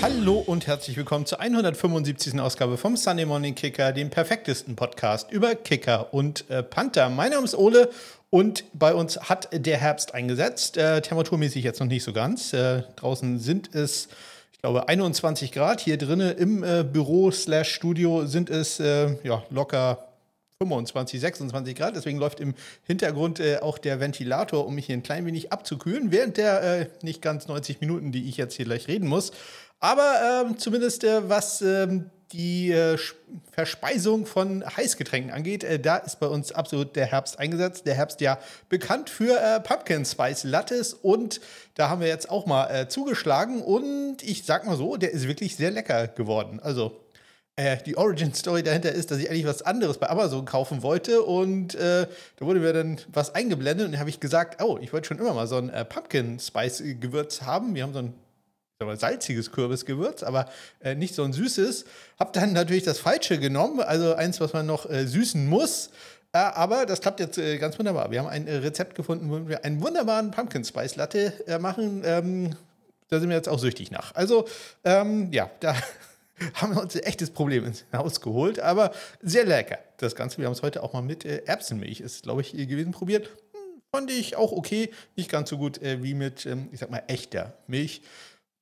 Hallo und herzlich willkommen zur 175. Ausgabe vom Sunday Morning Kicker, dem perfektesten Podcast über Kicker und äh, Panther. Mein Name ist Ole und bei uns hat der Herbst eingesetzt. Äh, temperaturmäßig jetzt noch nicht so ganz. Äh, draußen sind es, ich glaube, 21 Grad. Hier drinnen im äh, Büro slash Studio sind es äh, ja, locker 25, 26 Grad. Deswegen läuft im Hintergrund äh, auch der Ventilator, um mich hier ein klein wenig abzukühlen, während der äh, nicht ganz 90 Minuten, die ich jetzt hier gleich reden muss. Aber ähm, zumindest äh, was ähm, die äh, Verspeisung von Heißgetränken angeht, äh, da ist bei uns absolut der Herbst eingesetzt. Der Herbst ja bekannt für äh, Pumpkin Spice Lattes und da haben wir jetzt auch mal äh, zugeschlagen und ich sag mal so, der ist wirklich sehr lecker geworden. Also äh, die Origin Story dahinter ist, dass ich eigentlich was anderes bei Amazon kaufen wollte und äh, da wurde mir dann was eingeblendet und habe ich gesagt, oh, ich wollte schon immer mal so ein äh, Pumpkin Spice Gewürz haben. Wir haben so ein salziges Kürbisgewürz, aber äh, nicht so ein süßes. Hab dann natürlich das Falsche genommen, also eins, was man noch äh, süßen muss. Äh, aber das klappt jetzt äh, ganz wunderbar. Wir haben ein äh, Rezept gefunden, wo wir einen wunderbaren Pumpkin Spice Latte äh, machen. Ähm, da sind wir jetzt auch süchtig nach. Also, ähm, ja, da haben wir uns ein echtes Problem ins Haus geholt, aber sehr lecker. Das Ganze, wir haben es heute auch mal mit Erbsenmilch, ist, glaube ich, gewesen, probiert. Hm, fand ich auch okay. Nicht ganz so gut wie mit, ähm, ich sag mal, echter Milch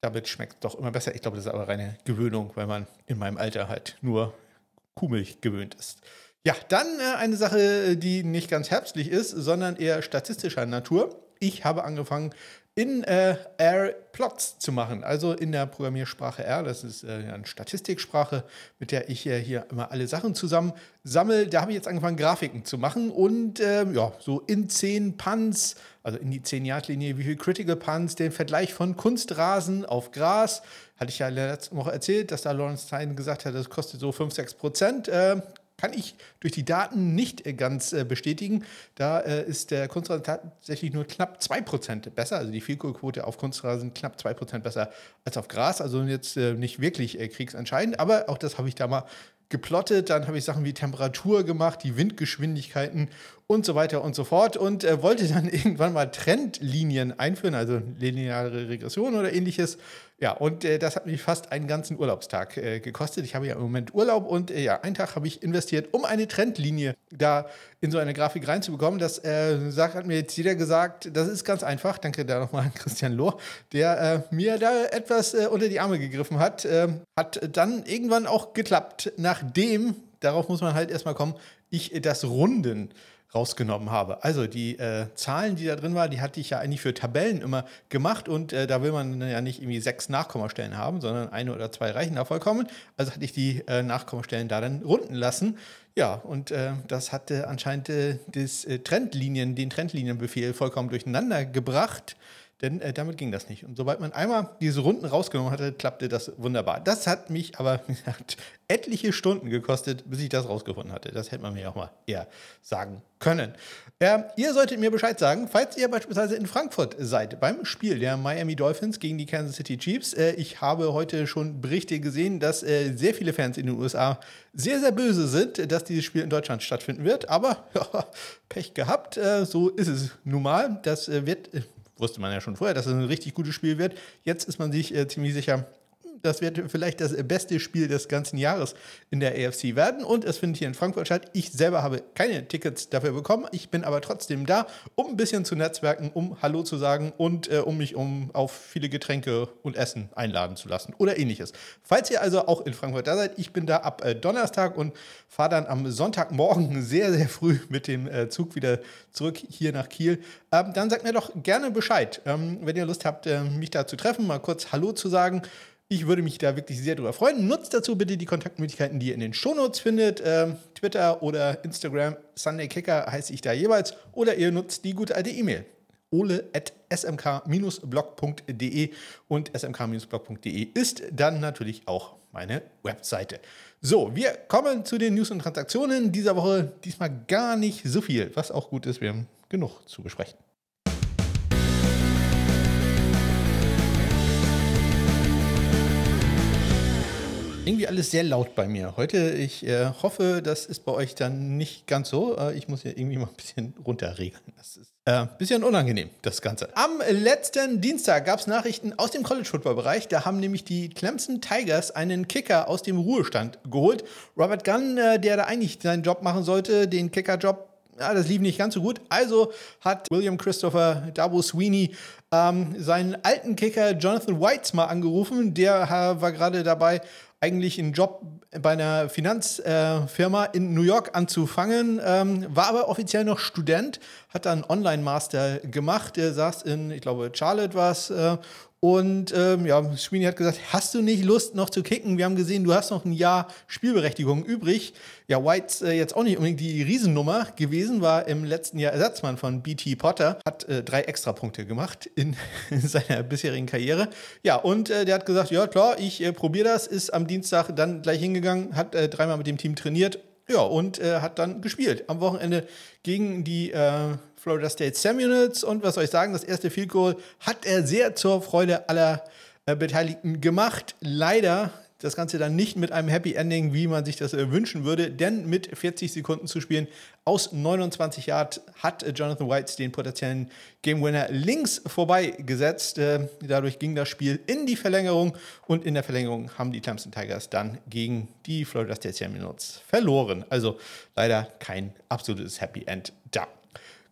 damit schmeckt es doch immer besser. Ich glaube, das ist aber reine Gewöhnung, weil man in meinem Alter halt nur Kuhmilch gewöhnt ist. Ja, dann äh, eine Sache, die nicht ganz herbstlich ist, sondern eher statistischer Natur. Ich habe angefangen, in äh, R Plots zu machen, also in der Programmiersprache R. Das ist äh, eine Statistiksprache, mit der ich äh, hier immer alle Sachen zusammen sammle. Da habe ich jetzt angefangen, Grafiken zu machen und ähm, ja, so in 10 Punts, also in die 10-Yard-Linie, wie viel Critical Punts, den Vergleich von Kunstrasen auf Gras. Hatte ich ja letzte Woche erzählt, dass da Lawrence Stein gesagt hat, das kostet so 5, 6 Prozent. Äh, kann ich durch die Daten nicht äh, ganz äh, bestätigen. Da äh, ist der Kunstrasen tatsächlich nur knapp 2% besser. Also die Vielkohlquote auf Kunstrasen knapp 2% besser als auf Gras. Also jetzt nicht wirklich kriegsentscheidend. Aber auch das habe ich da mal geplottet. Dann habe ich Sachen wie Temperatur gemacht, die Windgeschwindigkeiten und so weiter und so fort. Und äh, wollte dann irgendwann mal Trendlinien einführen, also lineare Regression oder ähnliches. Ja, und äh, das hat mich fast einen ganzen Urlaubstag äh, gekostet. Ich habe ja im Moment Urlaub und äh, ja, einen Tag habe ich investiert, um eine Trendlinie da in so eine Grafik reinzubekommen. Das äh, hat mir jetzt jeder gesagt, das ist ganz einfach. Danke da nochmal an Christian Lohr, der äh, mir da etwas äh, unter die Arme gegriffen hat. Ähm, hat dann irgendwann auch geklappt, nachdem, darauf muss man halt erstmal kommen, ich das Runden rausgenommen habe. Also die äh, Zahlen, die da drin waren, die hatte ich ja eigentlich für Tabellen immer gemacht und äh, da will man ja nicht irgendwie sechs Nachkommastellen haben, sondern eine oder zwei reichen da vollkommen. Also hatte ich die äh, Nachkommastellen da dann runden lassen. Ja, und äh, das hatte anscheinend äh, das äh, Trendlinien, den Trendlinienbefehl vollkommen durcheinander gebracht. Denn äh, damit ging das nicht. Und sobald man einmal diese Runden rausgenommen hatte, klappte das wunderbar. Das hat mich aber gesagt, etliche Stunden gekostet, bis ich das rausgefunden hatte. Das hätte man mir auch mal eher sagen können. Äh, ihr solltet mir Bescheid sagen, falls ihr beispielsweise in Frankfurt seid beim Spiel der Miami Dolphins gegen die Kansas City Chiefs. Äh, ich habe heute schon Berichte gesehen, dass äh, sehr viele Fans in den USA sehr, sehr böse sind, dass dieses Spiel in Deutschland stattfinden wird. Aber ja, Pech gehabt, äh, so ist es nun mal. Das äh, wird äh, wusste man ja schon vorher, dass es ein richtig gutes Spiel wird. Jetzt ist man sich äh, ziemlich sicher, das wird vielleicht das beste Spiel des ganzen Jahres in der AFC werden. Und es findet hier in Frankfurt statt. Ich selber habe keine Tickets dafür bekommen. Ich bin aber trotzdem da, um ein bisschen zu netzwerken, um Hallo zu sagen und äh, um mich um auf viele Getränke und Essen einladen zu lassen oder ähnliches. Falls ihr also auch in Frankfurt da seid, ich bin da ab äh, Donnerstag und fahre dann am Sonntagmorgen sehr, sehr früh mit dem äh, Zug wieder zurück hier nach Kiel. Ähm, dann sagt mir doch gerne Bescheid, ähm, wenn ihr Lust habt, äh, mich da zu treffen, mal kurz Hallo zu sagen. Ich würde mich da wirklich sehr drüber freuen. Nutzt dazu bitte die Kontaktmöglichkeiten, die ihr in den Shownotes findet. Ähm, Twitter oder Instagram, Sunday Kicker heiße ich da jeweils. Oder ihr nutzt die gute alte E-Mail. ole at smk-blog.de und smk-blog.de ist dann natürlich auch meine Webseite. So, wir kommen zu den News und Transaktionen dieser Woche. Diesmal gar nicht so viel, was auch gut ist. Wir haben genug zu besprechen. Irgendwie alles sehr laut bei mir heute. Ich äh, hoffe, das ist bei euch dann nicht ganz so. Äh, ich muss hier irgendwie mal ein bisschen runterregeln. Das ist ein äh, bisschen unangenehm, das Ganze. Am letzten Dienstag gab es Nachrichten aus dem College-Football-Bereich. Da haben nämlich die Clemson Tigers einen Kicker aus dem Ruhestand geholt. Robert Gunn, äh, der da eigentlich seinen Job machen sollte, den Kicker-Job ja, das lief nicht ganz so gut. Also hat William Christopher Dabo Sweeney ähm, seinen alten Kicker Jonathan Whites mal angerufen. Der äh, war gerade dabei, eigentlich einen Job bei einer Finanzfirma äh, in New York anzufangen, ähm, war aber offiziell noch Student, hat dann Online-Master gemacht, er saß in, ich glaube, Charlotte war es äh, und ähm, ja, Sweeney hat gesagt, hast du nicht Lust noch zu kicken? Wir haben gesehen, du hast noch ein Jahr Spielberechtigung übrig. Ja, White äh, jetzt auch nicht unbedingt die Riesennummer gewesen, war im letzten Jahr Ersatzmann von BT Potter, hat äh, drei Extrapunkte gemacht in, in, seiner bisherigen Karriere. Ja, und äh, der hat gesagt, ja klar, ich äh, probiere das, ist am Dienstag dann gleich hingegangen, hat äh, dreimal mit dem Team trainiert, ja, und äh, hat dann gespielt. Am Wochenende gegen die äh, Florida State Seminoles. Und was soll ich sagen, das erste Field Goal hat er sehr zur Freude aller äh, Beteiligten gemacht. Leider das Ganze dann nicht mit einem Happy Ending, wie man sich das äh, wünschen würde, denn mit 40 Sekunden zu spielen aus 29 Yard hat äh, Jonathan White den potenziellen Game Winner links vorbeigesetzt. Äh, dadurch ging das Spiel in die Verlängerung und in der Verlängerung haben die Clemson Tigers dann gegen die Florida State Seminoles verloren. Also leider kein absolutes Happy End.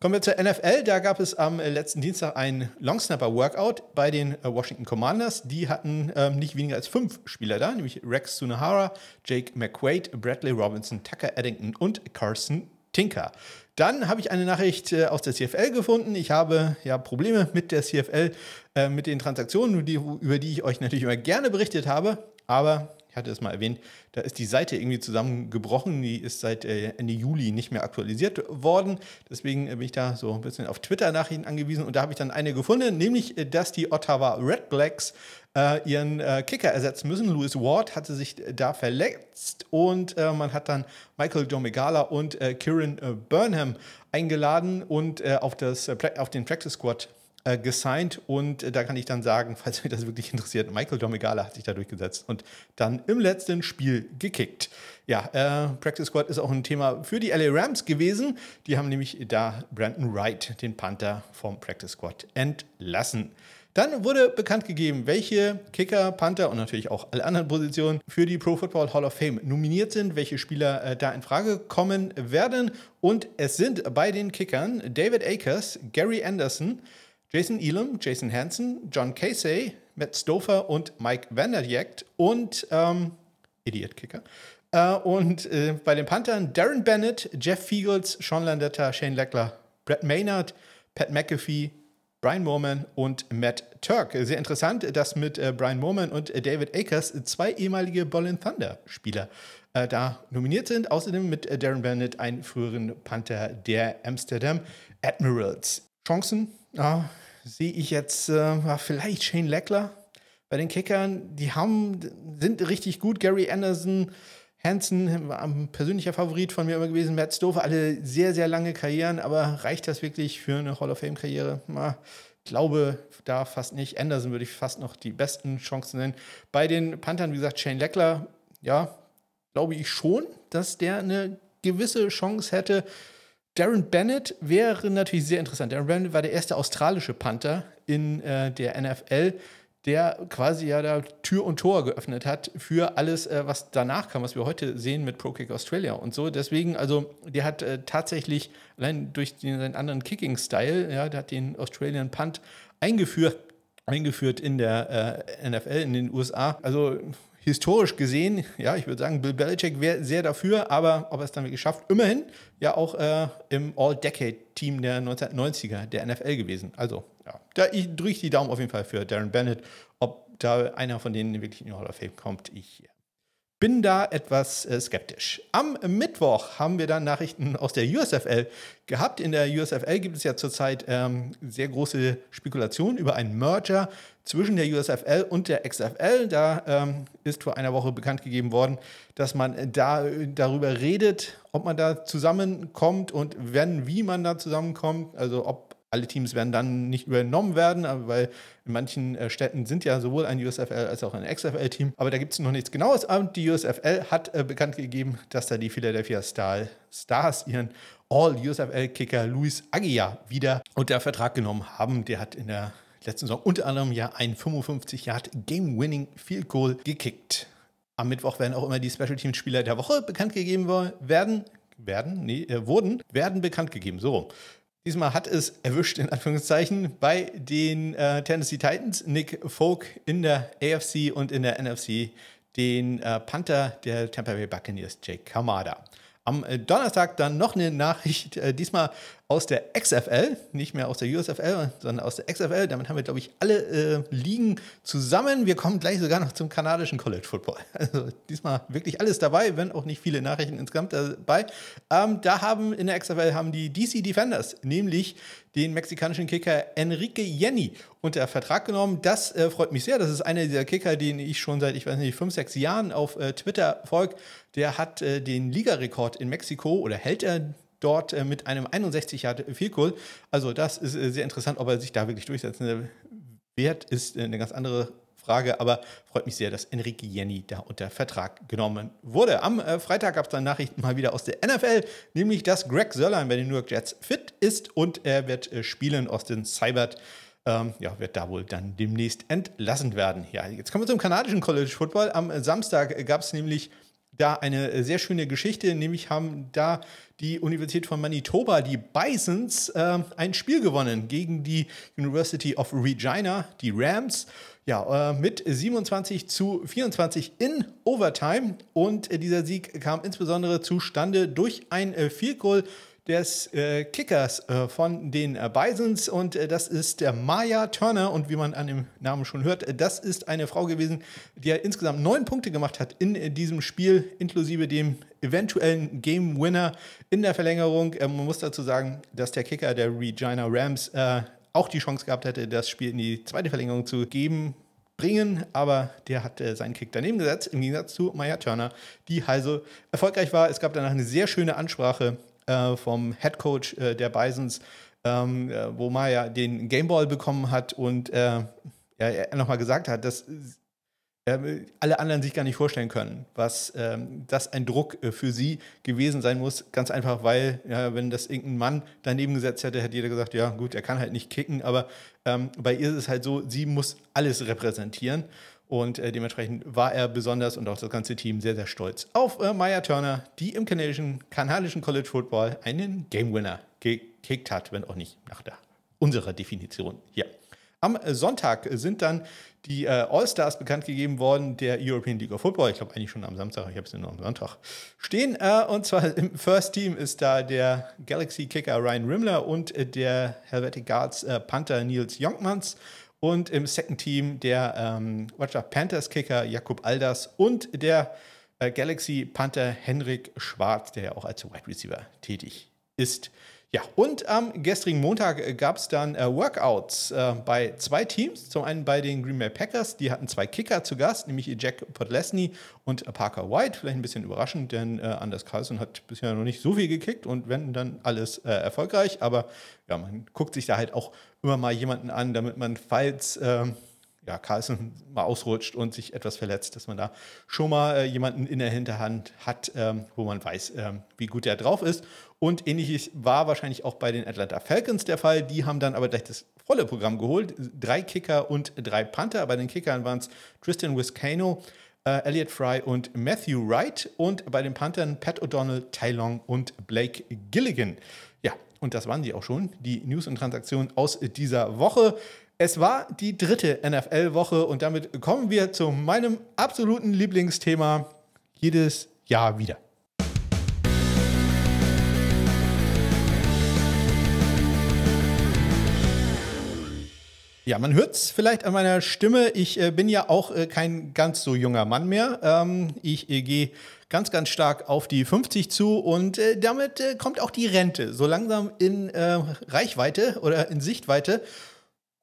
Kommen wir zur NFL. Da gab es am letzten Dienstag ein Longsnapper-Workout bei den äh, Washington Commanders. Die hatten ähm, nicht weniger als fünf Spieler da, nämlich Rex Sunahara, Jake McQuaid, Bradley Robinson, Tucker Eddington und Carson Tinker. Dann habe ich eine Nachricht äh, aus der CFL gefunden. Ich habe ja Probleme mit der CFL, äh, mit den Transaktionen, die, über die ich euch natürlich immer gerne berichtet habe. Aber ich hatte es mal erwähnt, da ist die Seite irgendwie zusammengebrochen. Die ist seit äh, Ende Juli nicht mehr aktualisiert worden. Deswegen bin ich da so ein bisschen auf Twitter-Nachrichten angewiesen. Und da habe ich dann eine gefunden, nämlich, äh, dass die Ottawa Red Blacks äh, ihren äh, Kicker ersetzen müssen. Louis Ward hatte sich da verletzt und äh, man hat dann Michael Domegala und äh, Kieran Burnham eingeladen und auf, das, auf den Practice Squad äh, gesigned und äh, da kann ich dann sagen, falls euch das wirklich interessiert, Michael Domegala hat sich da durchgesetzt und dann im letzten Spiel gekickt. Ja, äh, Practice Squad ist auch ein Thema für die LA Rams gewesen. Die haben nämlich da Brandon Wright, den Panther vom Practice Squad, entlassen. Dann wurde bekannt gegeben, welche Kicker, Panther und natürlich auch alle anderen Positionen für die Pro Football Hall of Fame nominiert sind, welche Spieler äh, da in Frage kommen werden. Und es sind bei den Kickern David Akers, Gary Anderson, Jason Elam, Jason Hansen, John Casey, Matt Stover und Mike Vanderjagt und ähm, Idiot Kicker. Äh, und äh, bei den Panthern Darren Bennett, Jeff Fiegels, Sean Landetta, Shane Leckler, Brett Maynard, Pat McAfee, Brian Moorman und Matt Turk. Sehr interessant, dass mit äh, Brian Moorman und äh, David Akers zwei ehemalige Ballin Thunder Spieler äh, da nominiert sind. Außerdem mit äh, Darren Bennett, einen früheren Panther der Amsterdam Admirals. Chancen? Ja, sehe ich jetzt äh, vielleicht Shane Leckler bei den Kickern. Die haben, sind richtig gut. Gary Anderson, Hansen, ein persönlicher Favorit von mir immer gewesen. Matt Stover, alle sehr, sehr lange Karrieren. Aber reicht das wirklich für eine Hall of Fame-Karriere? Ich glaube da fast nicht. Anderson würde ich fast noch die besten Chancen nennen. Bei den Panthern, wie gesagt, Shane Leckler, ja, glaube ich schon, dass der eine gewisse Chance hätte. Darren Bennett wäre natürlich sehr interessant. Darren Bennett war der erste australische Panther in äh, der NFL, der quasi ja da Tür und Tor geöffnet hat für alles, äh, was danach kam, was wir heute sehen mit Pro Kick Australia und so. Deswegen, also der hat äh, tatsächlich allein durch den, seinen anderen Kicking-Style, ja, der hat den Australian Punt eingeführt, eingeführt in der äh, NFL in den USA. Also historisch gesehen, ja, ich würde sagen, Bill Belichick wäre sehr dafür, aber ob er es dann wirklich schafft, immerhin ja auch äh, im All-Decade-Team der 1990er der NFL gewesen. Also, ja, da drücke ich die Daumen auf jeden Fall für Darren Bennett. Ob da einer von denen wirklich in die Hall of Fame kommt, ich bin da etwas äh, skeptisch. Am Mittwoch haben wir dann Nachrichten aus der USFL gehabt. In der USFL gibt es ja zurzeit ähm, sehr große Spekulationen über einen Merger zwischen der USFL und der XFL. Da ähm, ist vor einer Woche bekannt gegeben worden, dass man da darüber redet, ob man da zusammenkommt und wenn, wie man da zusammenkommt. Also ob alle Teams werden dann nicht übernommen werden, weil in manchen äh, Städten sind ja sowohl ein USFL als auch ein XFL-Team. Aber da gibt es noch nichts Genaues. Und die USFL hat äh, bekannt gegeben, dass da die Philadelphia Star Stars ihren All-USFL-Kicker Luis Aguiar wieder unter Vertrag genommen haben. Der hat in der letzten Saison unter anderem ja ein 55 Yard Game-Winning Field Goal gekickt. Am Mittwoch werden auch immer die Special Teams Spieler der Woche bekannt gegeben werden. Werden? Nee, äh, wurden, werden bekannt gegeben. So. Diesmal hat es erwischt, in Anführungszeichen, bei den äh, Tennessee Titans. Nick Folk in der AFC und in der NFC den äh, Panther der Tampa Bay Buccaneers, Jake Kamada. Am äh, Donnerstag dann noch eine Nachricht, äh, diesmal aus der XFL, nicht mehr aus der USFL, sondern aus der XFL. Damit haben wir, glaube ich, alle äh, Ligen zusammen. Wir kommen gleich sogar noch zum kanadischen College Football. Also diesmal wirklich alles dabei, wenn auch nicht viele Nachrichten insgesamt dabei. Ähm, da haben in der XFL haben die DC Defenders nämlich den mexikanischen Kicker Enrique Jenny unter Vertrag genommen. Das äh, freut mich sehr. Das ist einer dieser Kicker, den ich schon seit, ich weiß nicht, fünf, sechs Jahren auf äh, Twitter folge. Der hat äh, den Ligarekord in Mexiko oder hält er dort äh, mit einem 61 Yard Field Goal. Also das ist äh, sehr interessant, ob er sich da wirklich durchsetzen wird, ist äh, eine ganz andere Frage, aber freut mich sehr, dass Enrique Jenny da unter Vertrag genommen wurde. Am äh, Freitag gab es dann Nachrichten mal wieder aus der NFL, nämlich dass Greg Sörlein bei den New York Jets fit ist und er wird äh, spielen. Austin Seibert ähm, ja, wird da wohl dann demnächst entlassen werden. Ja, jetzt kommen wir zum kanadischen College Football. Am Samstag gab es nämlich da eine äh, sehr schöne Geschichte, nämlich haben da die Universität von Manitoba, die Bisons, äh, ein Spiel gewonnen gegen die University of Regina, die Rams. Ja, äh, mit 27 zu 24 in Overtime. Und äh, dieser Sieg kam insbesondere zustande durch ein äh, Field Goal des äh, Kickers äh, von den äh, Bisons und äh, das ist der Maya Turner und wie man an dem Namen schon hört, äh, das ist eine Frau gewesen, die ja insgesamt neun Punkte gemacht hat in äh, diesem Spiel, inklusive dem eventuellen Game Winner in der Verlängerung. man muss dazu sagen, dass der Kicker der Regina Rams auch die Chance gehabt hätte, das Spiel in die zweite Verlängerung zu geben bringen, aber der hat äh, seinen Kick daneben gesetzt, im Gegensatz zu Maya Turner, die also erfolgreich war. Es gab danach eine sehr schöne Ansprache äh, vom Head Coach äh, der Bisons, ähm, äh, wo Maya den Gameball bekommen hat und äh, er nochmal gesagt hat, dass alle anderen sich gar nicht vorstellen können, was ähm, das ein Druck äh, für sie gewesen sein muss. Ganz einfach, weil, ja, wenn das irgendein Mann daneben gesetzt hätte, hätte jeder gesagt, ja gut, er kann halt nicht kicken, aber ähm, bei ihr ist es halt so, sie muss alles repräsentieren. Und äh, dementsprechend war er besonders und auch das ganze Team sehr, sehr stolz auf äh, Maya Turner, die im kanadischen, kanadischen College Football einen Game Winner gekickt hat, wenn auch nicht nach der, unserer Definition hier. Am Sonntag sind dann die äh, All-Stars bekannt gegeben worden der European League of Football. Ich glaube eigentlich schon am Samstag, ich habe es nur am Sonntag stehen. Äh, und zwar im First Team ist da der Galaxy Kicker Ryan Rimmler und äh, der Helvetic Guards äh, Panther Nils Jonkmans. Und im Second Team der ähm, Panthers Kicker Jakub Alders und der äh, Galaxy Panther Henrik Schwarz, der ja auch als Wide Receiver tätig ist. Ja, und am gestrigen Montag äh, gab es dann äh, Workouts äh, bei zwei Teams. Zum einen bei den Green Bay Packers, die hatten zwei Kicker zu Gast, nämlich Jack Podlesny und Parker White. Vielleicht ein bisschen überraschend, denn äh, Anders Carlson hat bisher noch nicht so viel gekickt und wenn dann alles äh, erfolgreich. Aber ja, man guckt sich da halt auch immer mal jemanden an, damit man, falls ähm, ja, Carlson mal ausrutscht und sich etwas verletzt, dass man da schon mal äh, jemanden in der Hinterhand hat, ähm, wo man weiß, ähm, wie gut er drauf ist. Und ähnliches war wahrscheinlich auch bei den Atlanta Falcons der Fall. Die haben dann aber gleich das volle Programm geholt. Drei Kicker und drei Panther. Bei den Kickern waren es Tristan Wiscano, äh, Elliot Fry und Matthew Wright. Und bei den Panthern Pat O'Donnell, Tai Long und Blake Gilligan. Ja, und das waren die auch schon, die News und Transaktionen aus dieser Woche. Es war die dritte NFL-Woche und damit kommen wir zu meinem absoluten Lieblingsthema jedes Jahr wieder. Ja, man hört es vielleicht an meiner Stimme. Ich äh, bin ja auch äh, kein ganz so junger Mann mehr. Ähm, ich äh, gehe ganz, ganz stark auf die 50 zu und äh, damit äh, kommt auch die Rente so langsam in äh, Reichweite oder in Sichtweite.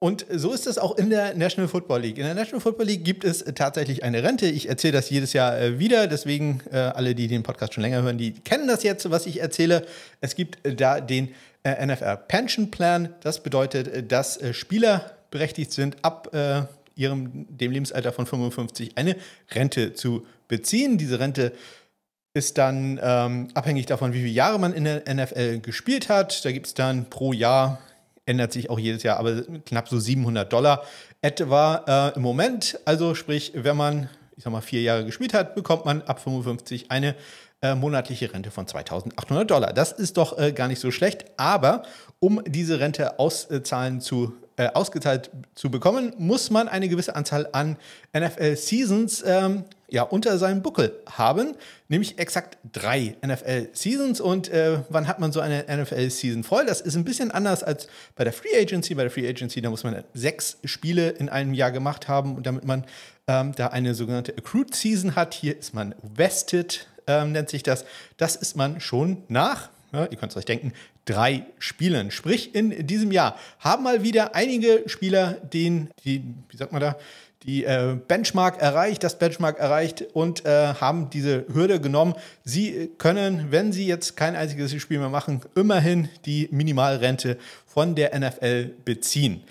Und so ist es auch in der National Football League. In der National Football League gibt es tatsächlich eine Rente. Ich erzähle das jedes Jahr äh, wieder. Deswegen, äh, alle, die den Podcast schon länger hören, die kennen das jetzt, was ich erzähle. Es gibt äh, da den äh, NFL Pension Plan. Das bedeutet, äh, dass äh, Spieler berechtigt sind, ab äh, ihrem, dem Lebensalter von 55 eine Rente zu beziehen. Diese Rente ist dann ähm, abhängig davon, wie viele Jahre man in der NFL gespielt hat. Da gibt es dann pro Jahr, ändert sich auch jedes Jahr, aber knapp so 700 Dollar etwa äh, im Moment. Also sprich, wenn man, ich sag mal, vier Jahre gespielt hat, bekommt man ab 55 eine äh, monatliche Rente von 2800 Dollar. Das ist doch äh, gar nicht so schlecht, aber um diese Rente auszahlen zu äh, ausgezahlt zu bekommen, muss man eine gewisse Anzahl an NFL-Seasons ähm, ja, unter seinem Buckel haben, nämlich exakt drei NFL-Seasons. Und äh, wann hat man so eine NFL-Season voll? Das ist ein bisschen anders als bei der Free Agency. Bei der Free Agency, da muss man sechs Spiele in einem Jahr gemacht haben, damit man ähm, da eine sogenannte Accrued Season hat. Hier ist man vested, ähm, nennt sich das. Das ist man schon nach, ja, ihr könnt es euch denken, drei Spielen. Sprich, in diesem Jahr haben mal wieder einige Spieler den, die, wie sagt man da, die äh, Benchmark erreicht, das Benchmark erreicht und äh, haben diese Hürde genommen. Sie können, wenn sie jetzt kein einziges Spiel mehr machen, immerhin die Minimalrente von der NFL beziehen.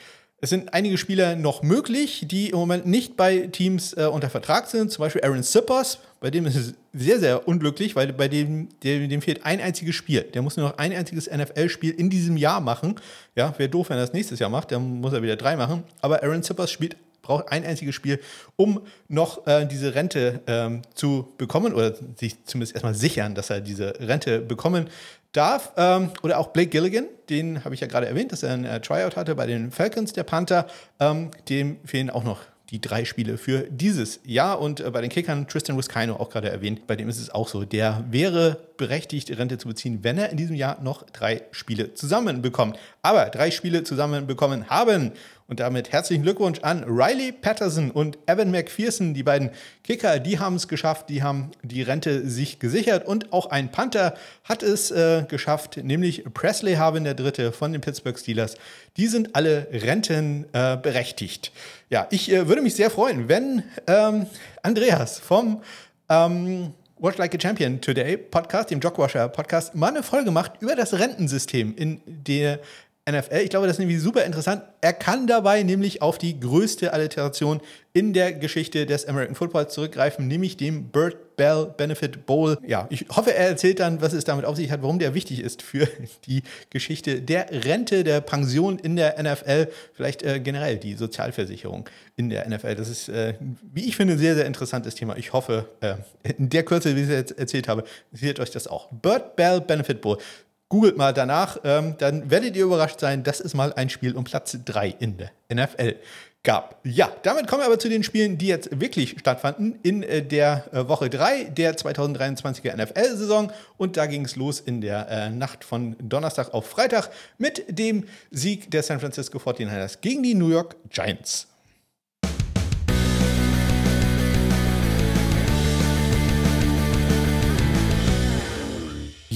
Es sind einige Spieler noch möglich, die im Moment nicht bei Teams äh, unter Vertrag sind. Zum Beispiel Aaron Sippers, bei dem ist es sehr, sehr unglücklich, weil bei dem, dem, dem fehlt ein einziges Spiel. Der muss nur noch ein einziges NFL-Spiel in diesem Jahr machen. Ja, wäre doof, wenn er das nächstes Jahr macht, dann muss er wieder drei machen. Aber Aaron Sippers spielt braucht ein einziges Spiel, um noch äh, diese Rente ähm, zu bekommen oder sich zumindest erstmal sichern, dass er diese Rente bekommen darf. Ähm, oder auch Blake Gilligan, den habe ich ja gerade erwähnt, dass er ein äh, Tryout hatte bei den Falcons, der Panther. Ähm, dem fehlen auch noch die drei Spiele für dieses Jahr. Und äh, bei den Kickern Tristan Wiskino auch gerade erwähnt, bei dem ist es auch so. Der wäre berechtigt, Rente zu beziehen, wenn er in diesem Jahr noch drei Spiele zusammenbekommt. Aber drei Spiele zusammenbekommen haben. Und damit herzlichen Glückwunsch an Riley Patterson und Evan McPherson, die beiden Kicker, die haben es geschafft, die haben die Rente sich gesichert und auch ein Panther hat es äh, geschafft, nämlich Presley Harvin, der Dritte von den Pittsburgh Steelers. Die sind alle rentenberechtigt. Äh, ja, ich äh, würde mich sehr freuen, wenn ähm, Andreas vom ähm, Watch Like a Champion Today Podcast, dem Jogwasher Podcast, mal eine Folge macht über das Rentensystem in der NFL. Ich glaube, das ist nämlich super interessant. Er kann dabei nämlich auf die größte Alliteration in der Geschichte des American Footballs zurückgreifen, nämlich dem Bird Bell Benefit Bowl. Ja, ich hoffe, er erzählt dann, was es damit auf sich hat, warum der wichtig ist für die Geschichte der Rente, der Pension in der NFL, vielleicht äh, generell die Sozialversicherung in der NFL. Das ist, äh, wie ich finde, ein sehr, sehr interessantes Thema. Ich hoffe, äh, in der Kürze, wie ich es jetzt erzählt habe, interessiert euch das auch. Bird Bell Benefit Bowl. Googelt mal danach, ähm, dann werdet ihr überrascht sein, dass es mal ein Spiel um Platz 3 in der NFL gab. Ja, damit kommen wir aber zu den Spielen, die jetzt wirklich stattfanden in äh, der äh, Woche 3 der 2023er NFL-Saison. Und da ging es los in der äh, Nacht von Donnerstag auf Freitag mit dem Sieg der San Francisco 49ers gegen die New York Giants.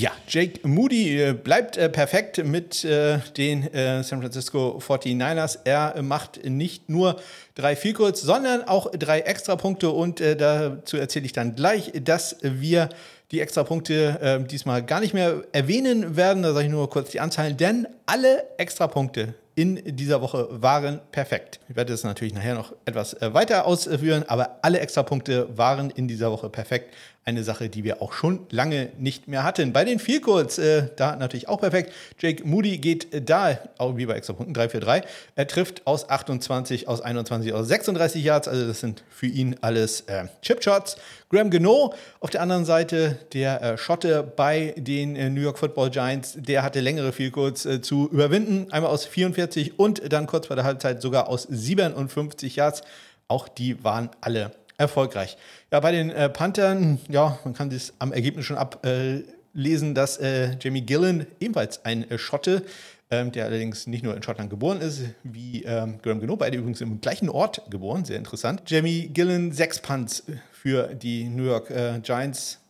Ja, Jake Moody äh, bleibt äh, perfekt mit äh, den San Francisco 49ers. Er macht nicht nur drei Vielkurz, sondern auch drei Extrapunkte. Und dazu erzähle ich dann gleich, dass wir die Extrapunkte diesmal gar nicht mehr erwähnen werden. Da sage ich nur kurz die Anzahlen, denn alle Extrapunkte in dieser Woche waren perfekt. Ich werde das natürlich nachher noch etwas weiter ausführen, aber alle Extrapunkte waren in dieser Woche perfekt eine Sache, die wir auch schon lange nicht mehr hatten. Bei den Vielkurz, äh, da natürlich auch perfekt. Jake Moody geht äh, da, auch wie bei extra Punkten, 3 für 3. Er trifft aus 28, aus 21, aus 36 Yards. Also das sind für ihn alles äh, Chipshots. Graham Geno auf der anderen Seite, der äh, Schotte bei den äh, New York Football Giants, der hatte längere Vielkurz äh, zu überwinden. Einmal aus 44 und dann kurz vor der Halbzeit sogar aus 57 Yards. Auch die waren alle erfolgreich. Ja, bei den äh, Panthern, ja, man kann das am Ergebnis schon ablesen, äh, dass äh, Jamie Gillen, ebenfalls ein äh, Schotte, ähm, der allerdings nicht nur in Schottland geboren ist, wie ähm, Graham Geno, beide übrigens im gleichen Ort geboren, sehr interessant. Jamie Gillen, sechs Punts für die New York äh, Giants.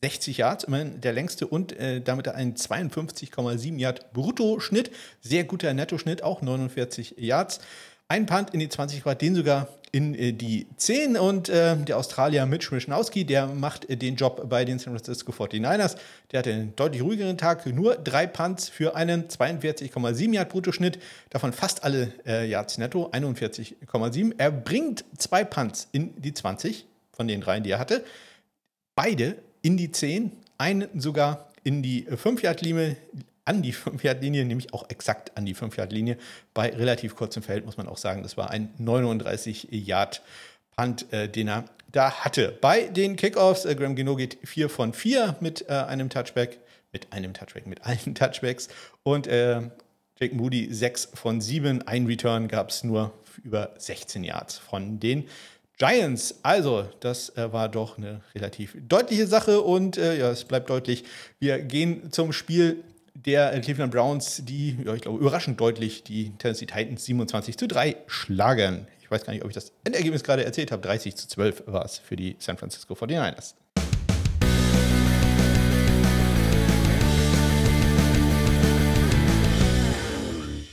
60 Yards, immerhin der längste und äh, damit ein 52,7 Yard Bruttoschnitt. Sehr guter Nettoschnitt, auch 49 Yards. Ein Punt in die 20 Grad, den sogar in äh, die 10 und äh, der Australier Mitch Mischnowski, der macht äh, den Job bei den San Francisco 49ers. Der hatte einen deutlich ruhigeren Tag, nur drei Punts für einen 42,7 Yard Bruttoschnitt, davon fast alle äh, Yards netto, 41,7. Er bringt zwei Punts in die 20 von den dreien, die er hatte. Beide in die 10, einen sogar in die 5-Yard-Linie, an die 5-Yard-Linie, nämlich auch exakt an die 5-Yard-Linie. Bei relativ kurzem Feld muss man auch sagen, das war ein 39-Yard-Punt, äh, den er da hatte. Bei den Kickoffs, äh, Graham Gino geht 4 von 4 mit äh, einem Touchback, mit einem Touchback, mit allen Touchbacks und äh, Jake Moody 6 von 7. Ein Return gab es nur über 16 Yards von den Giants. Also, das äh, war doch eine relativ deutliche Sache und äh, ja, es bleibt deutlich. Wir gehen zum Spiel der Cleveland Browns, die, ja, ich glaube, überraschend deutlich die Tennessee Titans 27 zu 3 schlagen. Ich weiß gar nicht, ob ich das Endergebnis gerade erzählt habe. 30 zu 12 war es für die San Francisco 49ers.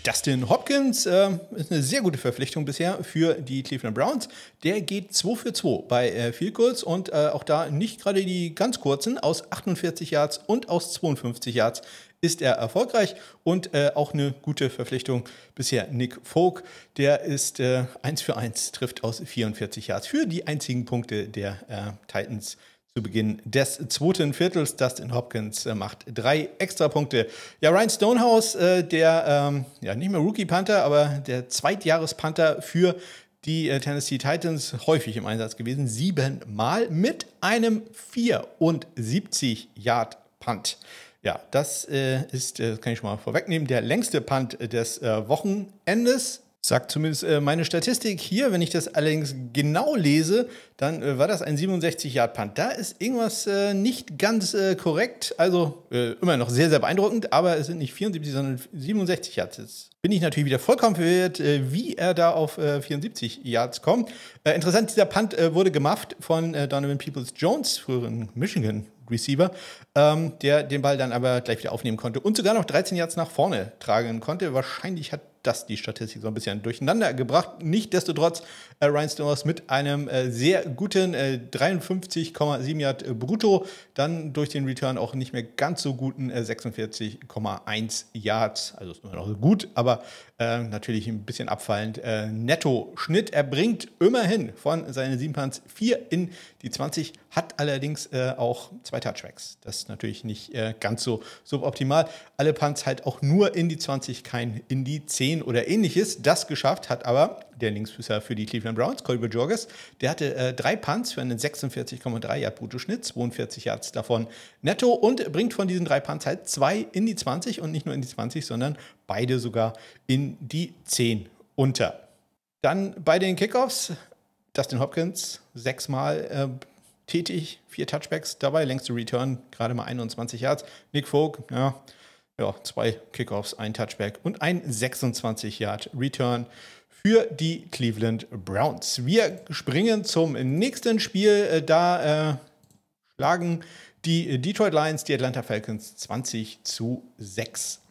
Dustin Hopkins äh, ist eine sehr gute Verpflichtung bisher für die Cleveland Browns. Der geht 2 für 2 bei äh, Field Goals und äh, auch da nicht gerade die ganz kurzen aus 48 Yards und aus 52 Yards ist er erfolgreich und äh, auch eine gute Verpflichtung bisher Nick Folk. Der ist äh, 1 für 1, trifft aus 44 Yards für die einzigen Punkte der äh, Titans zu Beginn des zweiten Viertels. Dustin Hopkins äh, macht drei extra Punkte. Ja, Ryan Stonehouse, äh, der ähm, ja nicht mehr Rookie-Panther, aber der Zweitjahres-Panther für die äh, Tennessee Titans häufig im Einsatz gewesen. Siebenmal mit einem 74 Yard Punt. Ja, das äh, ist, äh, kann ich schon mal vorwegnehmen, der längste Punt des äh, Wochenendes. Sagt zumindest äh, meine Statistik hier. Wenn ich das allerdings genau lese, dann äh, war das ein 67-Yard-Punt. Da ist irgendwas äh, nicht ganz korrekt. Also immer noch sehr, sehr beeindruckend, aber es sind nicht 74, sondern 67 Yards. Jetzt bin ich natürlich wieder vollkommen verwirrt, wie er da auf 74 Yards kommt. interessant, dieser Punt wurde gemacht von Donovan Peoples-Jones, früheren Michigan Receiver, ähm, der den Ball dann aber gleich wieder aufnehmen konnte und sogar noch 13 Yards nach vorne tragen konnte. Wahrscheinlich hat das die Statistik so ein bisschen durcheinander gebracht. Nichtsdestotrotz äh, Ryan Stowers mit einem äh, sehr guten äh, 53,7 Yard äh, brutto, dann durch den Return auch nicht mehr ganz so guten 46,1 äh, Yards. Also ist immer noch gut, aber äh, natürlich ein bisschen abfallend. Netto-Schnitt. Er bringt immerhin von seinen 7 Punts 4 in die 20, hat allerdings auch zwei Touchbacks. Das ist natürlich nicht ganz so suboptimal. Alle Punts halt auch nur in die 20, kein in die 10. 10 oder ähnliches. Das geschafft hat aber der Linksfüßer für die Cleveland Browns, Colby Jorges. Der hatte äh, drei Punts für einen 46,3 Yard Bruttoschnitt, 42 Yards davon netto und bringt von diesen drei Punts halt zwei in die 20 und nicht nur in die 20, sondern beide sogar in die 10 unter. Dann bei den Kickoffs, Dustin Hopkins sechsmal äh, tätig, vier Touchbacks dabei, längste Return, gerade mal 21 Yards. Nick Folk, ja, ja, zwei Kickoffs, ein Touchback und ein 26-Yard-Return für die Cleveland Browns. Wir springen zum nächsten Spiel. Äh, da äh, schlagen die Detroit Lions die Atlanta Falcons 20 zu 6.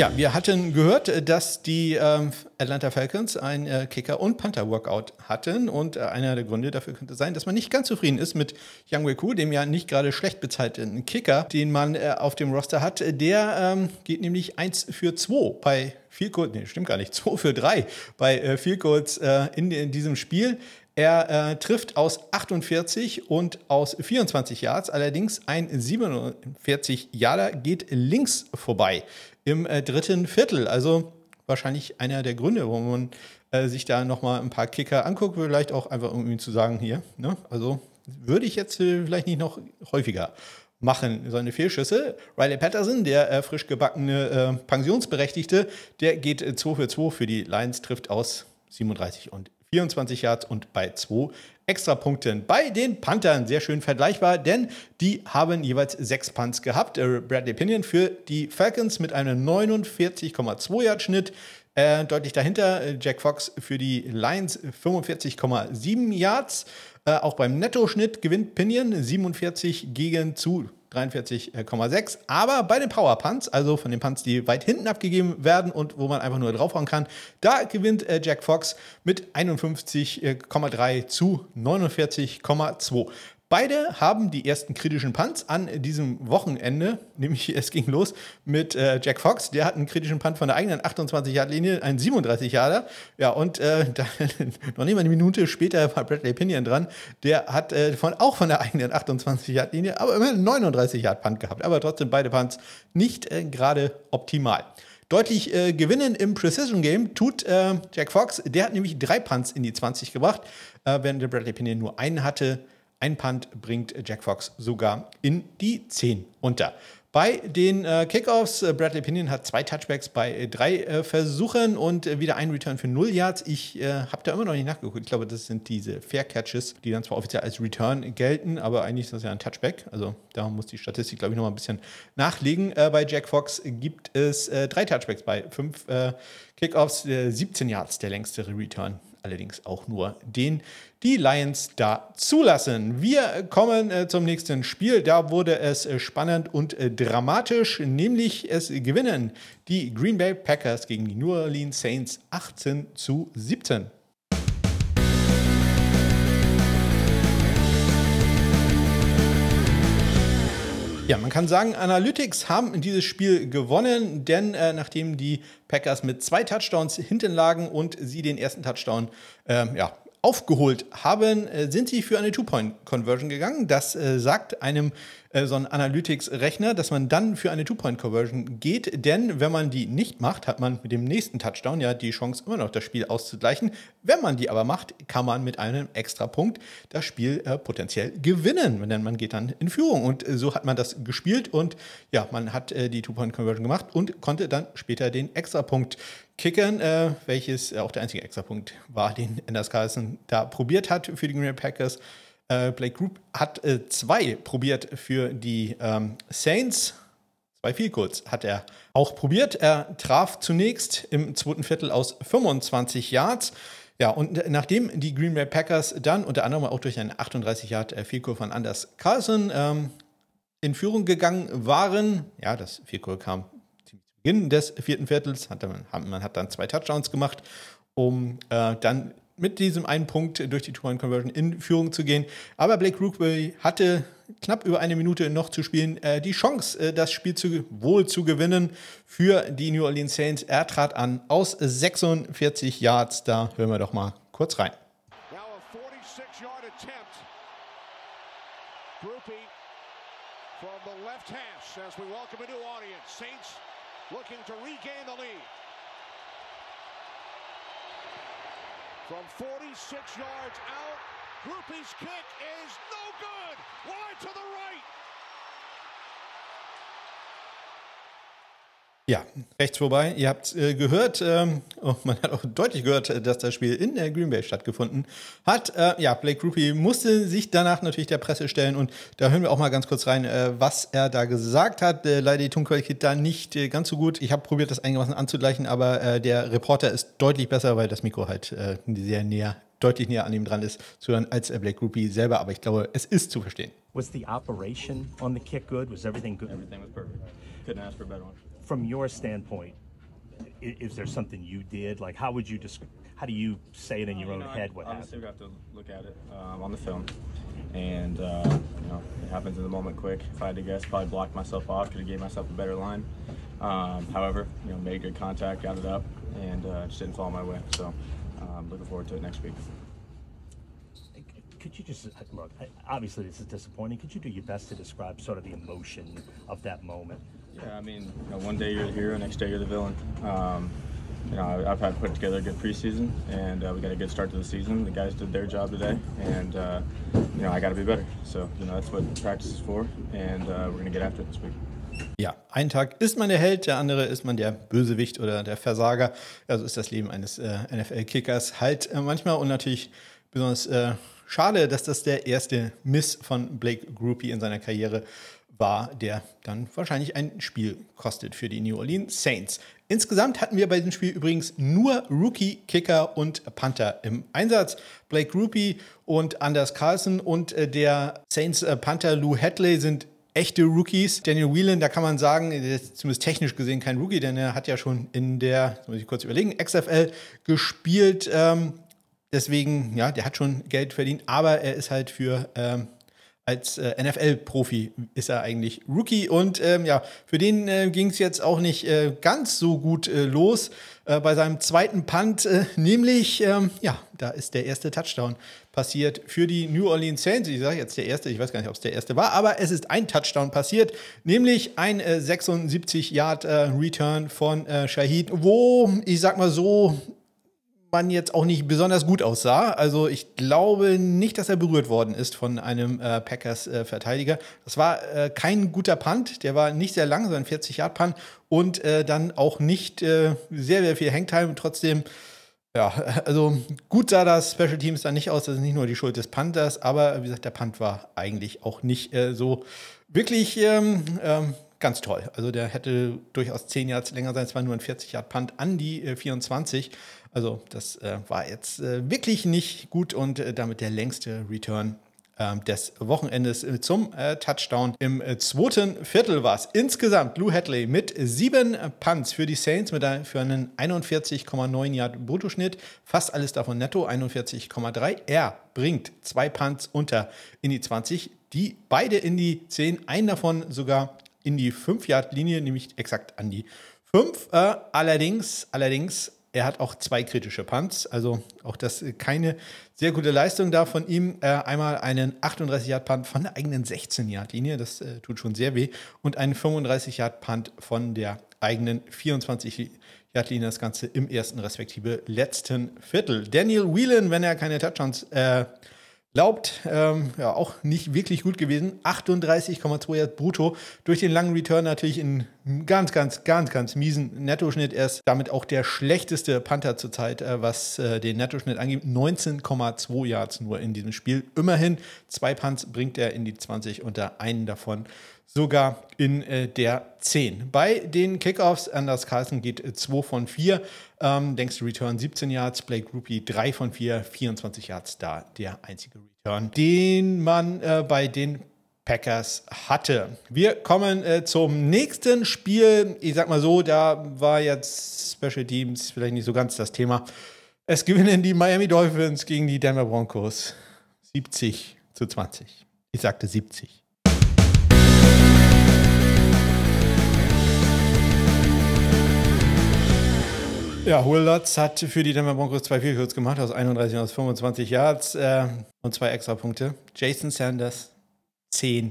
Ja, wir hatten gehört, äh, dass die ähm, Atlanta Falcons ein äh, Kicker- und Panther-Workout hatten. Und äh, einer der Gründe dafür könnte sein, dass man nicht ganz zufrieden ist mit Young Weku, dem ja nicht gerade schlecht bezahlten Kicker, den man äh, auf dem Roster hat. Der ähm, geht nämlich 1 für 2 bei Field Goals, nee, stimmt gar nicht, 2 für 3 bei äh, Field Goals äh, in, in diesem Spiel. Er äh, trifft aus 48 und aus 24 Yards, allerdings ein 47 Yarder geht links vorbei im äh, dritten Viertel. Also wahrscheinlich einer der Gründe, warum man äh, sich da nochmal ein paar Kicker anguckt, vielleicht auch einfach ihm zu sagen, hier, ne? also würde ich jetzt äh, vielleicht nicht noch häufiger machen, so eine Fehlschüsse. Riley Patterson, der äh, frisch gebackene äh, Pensionsberechtigte, der geht 2 äh, für 2 für die Lions, trifft aus 37 und 24 Yards und bei 2 Extrapunkten. Bei den Panthern sehr schön vergleichbar, denn die haben jeweils sechs Punts gehabt. Äh, Bradley Pinion für die Falcons mit einem 49,2 Yard Schnitt. Äh, deutlich dahinter äh, Jack Fox für die Lions 45,7 Yards. Äh, auch beim Nettoschnitt gewinnt Pinion 47 gegen zu 43,6. Aber bei den Power Punts, also von den Punts, die weit hinten abgegeben werden und wo man einfach nur draufhauen kann, da gewinnt äh, Jack Fox mit 51,3 zu 49,2. Beide haben die ersten kritischen Punts an diesem Wochenende, nämlich es ging los mit äh, Jack Fox, der hat einen kritischen Punt von der eigenen 28-Yard-Linie, einen 37-Yarder. Ja, und äh, da, noch nicht mal eine Minute später war Bradley Pinion dran, der hat äh, von, auch von der eigenen 28-Yard-Linie, aber immerhin 39-Yard-Punt gehabt. Aber trotzdem beide Punts nicht äh, gerade optimal. Deutlich äh, gewinnen im Precision Game tut äh, Jack Fox. Der hat nämlich drei Punts in die 20 gebracht, äh, während der Bradley Pinion nur einen hatte. Ein Punt bringt Jack Fox sogar in die 10 unter. Bei den äh, Kickoffs, äh, Bradley Pinion hat zwei Touchbacks bei äh, drei äh, Versuchen und äh, wieder ein Return für 0 Yards. Ich äh, habe da immer noch nicht nachgeguckt. Ich glaube, das sind diese Fair Catches, die dann zwar offiziell als Return gelten, aber eigentlich ist das ja ein Touchback. Also da muss die Statistik, glaube ich, noch mal ein bisschen nachlegen. bei Jack Fox gibt es drei Touchbacks bei fünf Kickoffs, 17 Yards, der längste Return allerdings auch nur den die Lions da zulassen. Wir kommen äh, zum nächsten Spiel. Da wurde es äh, spannend und äh, dramatisch, nämlich es gewinnen die Green Bay Packers gegen die New Orleans Saints 18 zu 17. Ja, man kann sagen, Analytics haben dieses Spiel gewonnen, denn äh, nachdem die Packers mit zwei Touchdowns hinten lagen und sie den ersten Touchdown äh, ja, aufgeholt haben, äh, sind sie für eine Two-Point-Conversion gegangen. Das äh, sagt einem äh, so ein Analytics-Rechner, dass man dann für eine Two-Point-Conversion geht. Denn wenn man die nicht macht, hat man mit dem nächsten Touchdown ja die Chance, immer noch das Spiel auszugleichen. Wenn man die aber macht, kann man mit einem extra Punkt das Spiel äh, potenziell gewinnen. Denn man geht dann in Führung. Und äh, so hat man das gespielt und ja, man hat äh, die Two-Point-Conversion gemacht und konnte dann später den Extrapunkt kickern, äh, welches auch der einzige Extrapunkt war, den Anders Carlson da probiert hat für die Green Bay Packers. Äh, Blake Group hat äh, zwei probiert für die ähm, Saints. Zwei viel kurz hat er auch probiert. Er traf zunächst im zweiten Viertel aus 25 Yards. Ja, und nachdem die Green Bay Packers dann unter anderem auch durch einen 38 Yard äh, Field von Anders Carlson ähm, in Führung gegangen waren, ja, das Field kam Beginn des vierten Viertels, hat man, man hat dann zwei Touchdowns gemacht, um äh, dann mit diesem einen Punkt durch die Two-Point-Conversion in Führung zu gehen. Aber Blake Rookbury hatte knapp über eine Minute noch zu spielen, äh, die Chance, äh, das Spiel zu, wohl zu gewinnen für die New Orleans Saints. Er trat an aus 46 Yards. Da hören wir doch mal kurz rein. Looking to regain the lead. From 46 yards out, Groupie's kick is no good. Wide to the right. Ja, rechts vorbei. Ihr habt äh, gehört, ähm, oh, man hat auch deutlich gehört, äh, dass das Spiel in der Green Bay stattgefunden hat. Äh, ja, Blake Groupie musste sich danach natürlich der Presse stellen und da hören wir auch mal ganz kurz rein, äh, was er da gesagt hat. Äh, leider die Tonqualität da nicht äh, ganz so gut. Ich habe probiert, das einigermaßen anzugleichen, aber der Reporter ist deutlich besser, weil das Mikro halt sehr näher, deutlich näher an ihm dran ist zu hören als Blake Groupie selber. Aber ich glaube, es ist zu verstehen. Was the operation on the kick good? Was everything good? Everything was perfect. Couldn't ask for a better one. From your standpoint, is, is, there something you did? Like, how would you describe? How do you say it in your own know, head? What obviously happened? we have to look at it um, on the film, and uh, you know it happens in the moment quick. If I had to guess, probably blocked myself off. Could have gave myself a better line. Um, however, you know, made good contact, got it up, and uh, just didn't fall my way. So, um, looking forward to it next week. Could you just look? Obviously, this is disappointing. Could you do your best to describe sort of the emotion of that moment? Yeah, I mean, you know, one day you're the hero, next day you're the villain. Um, you know, I've had put together a good preseason, and uh, we got a good start to the season. The guys did their job today, and uh, you know, I got to be better. So, you know, that's what practice is for, and uh, we're gonna get after it this week. Ja, ein Tag ist man der Held, der andere ist man der Bösewicht oder der Versager. Also ist das Leben eines äh, NFL-Kickers halt äh, manchmal und natürlich besonders äh, schade, dass das der erste Miss von Blake Groupie in seiner Karriere war, der dann wahrscheinlich ein Spiel kostet für die New Orleans Saints. Insgesamt hatten wir bei diesem Spiel übrigens nur Rookie, Kicker und Panther im Einsatz. Blake Groupie und Anders Carlson und äh, der Saints äh, Panther Lou Hadley sind echte Rookies. Daniel Whelan, da kann man sagen, zumindest technisch gesehen kein Rookie, denn er hat ja schon in der, muss ich kurz überlegen, XFL gespielt. Ähm, deswegen, ja, der hat schon Geld verdient, aber er ist halt für ähm, als äh, NFL-Profi ist er eigentlich Rookie und ähm, ja, für den äh, ging es jetzt auch nicht äh, ganz so gut äh, los äh, bei seinem zweiten Punt, äh, nämlich, ähm, ja, da ist der erste Touchdown passiert für die New Orleans Saints. Ich sage jetzt der erste, ich weiß gar nicht, ob es der erste war, aber es ist ein Touchdown passiert, nämlich ein 76-Yard-Return von Shahid, wo, ich sag mal so, man jetzt auch nicht besonders gut aussah. Also ich glaube nicht, dass er berührt worden ist von einem äh, Packers-Verteidiger. Äh, das war äh, kein guter Punt, der war nicht sehr lang, sondern 40-Yard-Punt und äh, dann auch nicht äh, sehr, sehr viel Hangtime. Trotzdem, ja, also gut sah das Special Teams dann nicht aus. Das ist nicht nur die Schuld des Panthers, aber wie gesagt, der Punt war eigentlich auch nicht äh, so wirklich ähm, ähm, ganz toll. Also der hätte durchaus 10 Yards länger sein. Es war nur ein 40-Yard-Punt an die 24. Also das äh, war jetzt äh, wirklich nicht gut und äh, damit der längste Return ähm, des Wochenendes äh, zum äh, Touchdown. Im äh, zweiten Viertel war es insgesamt Lou Hadley mit sieben Punts für die Saints mit für einen 41,9 Yard Bruttoschnitt. Fast alles davon netto, 41,3. Er bringt zwei Punts unter in die 20, die beide in die 10, einen davon sogar in die 5-Yard-Linie, nämlich exakt an die 5. allerdings, allerdings er hat auch zwei kritische Punts, also auch das keine sehr gute Leistung da von ihm. Äh, einmal einen 38-Yard-Punt von der eigenen 16-Yard-Linie, das äh, tut schon sehr weh, und einen 35-Yard-Punt von der eigenen 24-Yard-Linie, das Ganze im ersten respektive letzten Viertel. Daniel Whelan, wenn er keine Touchdowns äh, Glaubt, ähm, ja, auch nicht wirklich gut gewesen. 38,2 Yards brutto. Durch den langen Return natürlich in ganz, ganz, ganz, ganz miesen Nettoschnitt. Er ist damit auch der schlechteste Panther zurzeit, äh, was äh, den Nettoschnitt angeht. 19,2 Yards nur in diesem Spiel. Immerhin zwei Punts bringt er in die 20 unter einen davon sogar in äh, der 10. Bei den Kickoffs, Anders Carlson geht 2 äh, von 4, ähm, längste Return 17 Yards, Blake Rupi 3 von 4, 24 Yards da der einzige Return, den man äh, bei den Packers hatte. Wir kommen äh, zum nächsten Spiel. Ich sag mal so, da war jetzt Special Teams vielleicht nicht so ganz das Thema. Es gewinnen die Miami Dolphins gegen die Denver Broncos 70 zu 20. Ich sagte 70. Ja, Lutz hat für die Denver Broncos zwei Vielkürz gemacht, aus 31 aus 25 Yards äh, und zwei Extrapunkte. Jason Sanders, zehn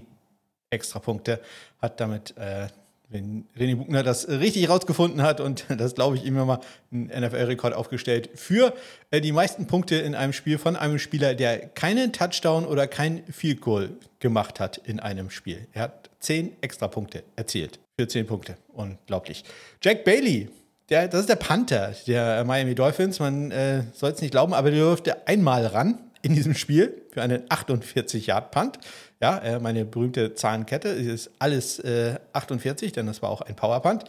Extrapunkte, hat damit, äh, wenn René Buchner das richtig rausgefunden hat und das glaube ich immer einen NFL-Rekord aufgestellt, für äh, die meisten Punkte in einem Spiel von einem Spieler, der keinen Touchdown oder kein Field Goal gemacht hat in einem Spiel. Er hat zehn Extrapunkte erzielt. Für zehn Punkte. Unglaublich. Jack Bailey der, das ist der Panther der Miami Dolphins. Man äh, soll es nicht glauben, aber der durfte einmal ran in diesem Spiel für einen 48-Yard-Punt. Ja, äh, meine berühmte Zahlenkette ist alles äh, 48, denn das war auch ein Power-Punt.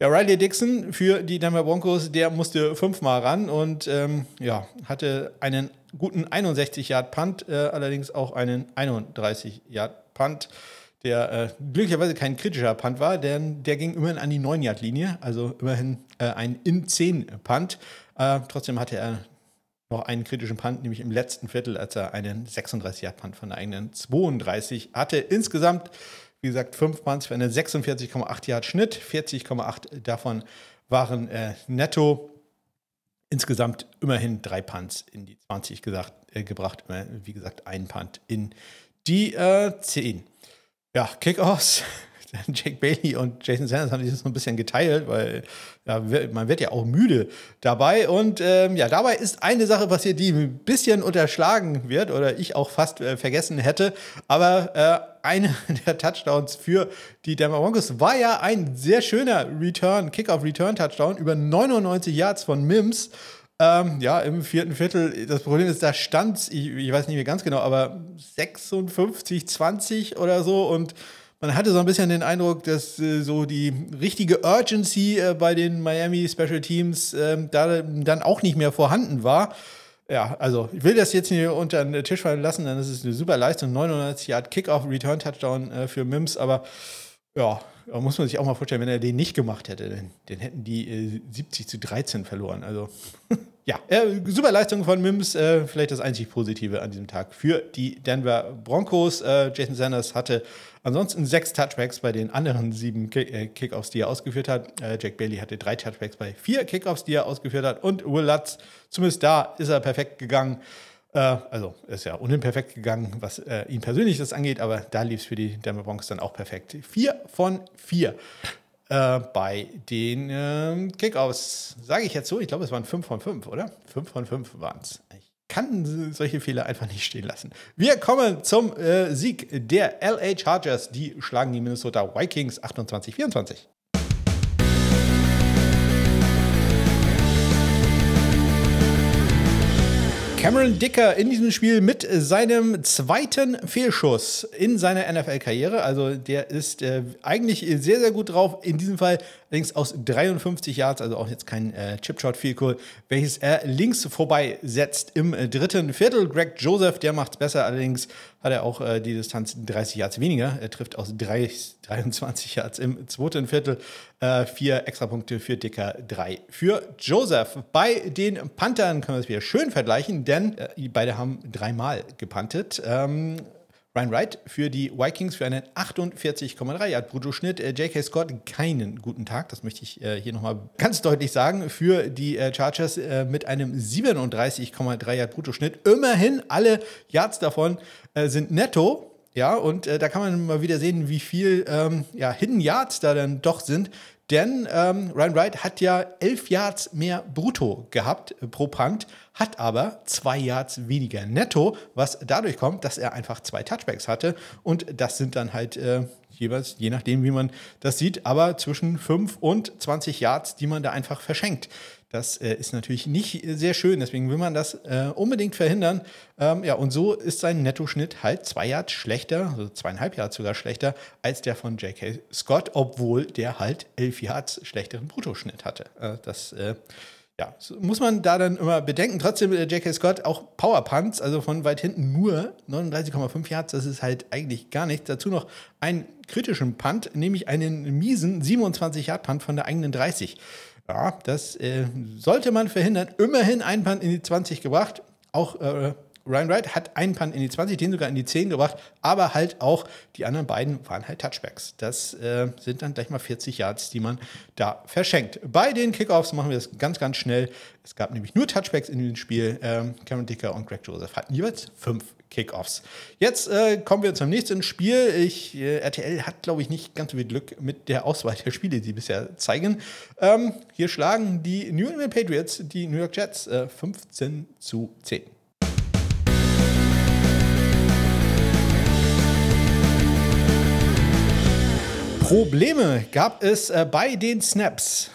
Ja, Riley Dixon für die Denver Broncos, der musste fünfmal ran und ähm, ja, hatte einen guten 61-Yard-Punt, äh, allerdings auch einen 31-Yard-Punt der äh, glücklicherweise kein kritischer Punt war, denn der ging immerhin an die 9-Yard-Linie, also immerhin äh, ein In-10-Punt. Äh, trotzdem hatte er noch einen kritischen Punt, nämlich im letzten Viertel, als er einen 36-Yard-Punt von der eigenen 32 hatte. Insgesamt, wie gesagt, fünf Punts für einen 46,8 Yard-Schnitt, 40,8 davon waren äh, netto. Insgesamt immerhin drei Punts in die 20 gesagt, äh, gebracht, wie gesagt, ein Punt in die äh, 10. Ja, Kickoffs. Jake Bailey und Jason Sanders haben sich das so ein bisschen geteilt, weil ja, man wird ja auch müde dabei. Und ähm, ja, dabei ist eine Sache passiert, die ein bisschen unterschlagen wird oder ich auch fast äh, vergessen hätte. Aber äh, eine der Touchdowns für die Denver Broncos war ja ein sehr schöner Return, Kickoff-Return-Touchdown über 99 Yards von Mims. Ähm, ja, im vierten Viertel. Das Problem ist, da stand, ich, ich weiß nicht mehr ganz genau, aber 56, 20 oder so. Und man hatte so ein bisschen den Eindruck, dass äh, so die richtige Urgency äh, bei den Miami Special Teams äh, da dann auch nicht mehr vorhanden war. ja, also ich will das jetzt hier unter den Tisch fallen lassen, dann ist es eine super Leistung. 99 Yard Kickoff, Return Touchdown äh, für Mims, aber ja, muss man sich auch mal vorstellen, wenn er den nicht gemacht hätte, dann, dann hätten die äh, 70 zu 13 verloren. Also ja, äh, super Leistung von Mims, äh, vielleicht das einzig Positive an diesem Tag für die Denver Broncos. Äh, Jason Sanders hatte ansonsten sechs Touchbacks bei den anderen sieben Kick äh, Kickoffs, die er ausgeführt hat. Äh, Jack Bailey hatte drei Touchbacks bei vier Kickoffs, die er ausgeführt hat. Und Will Lutz, zumindest da ist er perfekt gegangen. Äh, also ist ja unimperfekt gegangen, was äh, ihn persönlich das angeht, aber da lief es für die Denver Broncos dann auch perfekt. Vier von vier äh, bei den äh, Kickoffs. Sage ich jetzt so, ich glaube, es waren fünf von fünf, oder? Fünf von fünf waren es. Ich kann solche Fehler einfach nicht stehen lassen. Wir kommen zum äh, Sieg der LA Chargers. Die schlagen die Minnesota Vikings 28-24. Cameron Dicker in diesem Spiel mit seinem zweiten Fehlschuss in seiner NFL-Karriere. Also der ist äh, eigentlich sehr, sehr gut drauf. In diesem Fall allerdings aus 53 Yards, also auch jetzt kein äh, Chipshot Field Goal, welches er links vorbei setzt im äh, dritten Viertel. Greg Joseph, der macht es besser, allerdings hat er auch äh, die Distanz 30 Yards weniger. Er trifft aus 30, 23 Yards im zweiten Viertel. Äh, vier Extrapunkte für Dicker, drei für Joseph. Bei den Panthern können wir es wieder schön vergleichen, denn äh, beide haben dreimal gepantet. Ähm, Ryan Wright für die Vikings für einen 48,3 Yard Bruttoschnitt. Äh, J.K. Scott keinen guten Tag, das möchte ich äh, hier nochmal ganz deutlich sagen. Für die äh, Chargers mit einem 37,3 Yard Bruttoschnitt. Immerhin alle Yards davon sind netto. Ja, und da kann man mal wieder sehen, wie viel ähm, ja, Hidden Yards da dann doch sind. Denn ähm, Ryan Wright hat ja elf Yards mehr brutto gehabt äh, pro Punt, hat aber zwei Yards weniger netto, was dadurch kommt, dass er einfach zwei Touchbacks hatte. Und das sind dann halt äh, jeweils, je nachdem, wie man das sieht, aber zwischen 5 und 20 Yards, die man da einfach verschenkt. Das äh, ist natürlich nicht sehr schön, deswegen will man das äh, unbedingt verhindern. Ähm, ja, und so ist sein Nettoschnitt halt zwei Yards schlechter, also zweieinhalb Yards sogar schlechter, als der von J.K. Scott, obwohl der halt elf Yards schlechteren Bruttoschnitt hatte. Äh, das äh, ja, muss man da dann immer bedenken. Trotzdem, äh, J.K. Scott auch Power Punts, also von weit hinten nur 39,5 Yards, das ist halt eigentlich gar nichts. Dazu noch einen kritischen Punt, nämlich einen miesen 27 Yard Punt von der eigenen 30. Ja, das äh, sollte man verhindern. Immerhin ein Punt in die 20 gebracht. Auch äh, Ryan Wright hat einen Punt in die 20, den sogar in die 10 gebracht, aber halt auch die anderen beiden waren halt Touchbacks. Das äh, sind dann gleich mal 40 Yards, die man da verschenkt. Bei den Kickoffs machen wir das ganz, ganz schnell. Es gab nämlich nur Touchbacks in dem Spiel. Ähm, Cameron Dicker und Greg Joseph hatten jeweils fünf Kickoffs. Jetzt äh, kommen wir zum nächsten Spiel. Ich, äh, RTL hat, glaube ich, nicht ganz so viel Glück mit der Auswahl der Spiele, die bisher zeigen. Ähm, hier schlagen die New England Patriots die New York Jets äh, 15 zu 10. Probleme gab es äh, bei den Snaps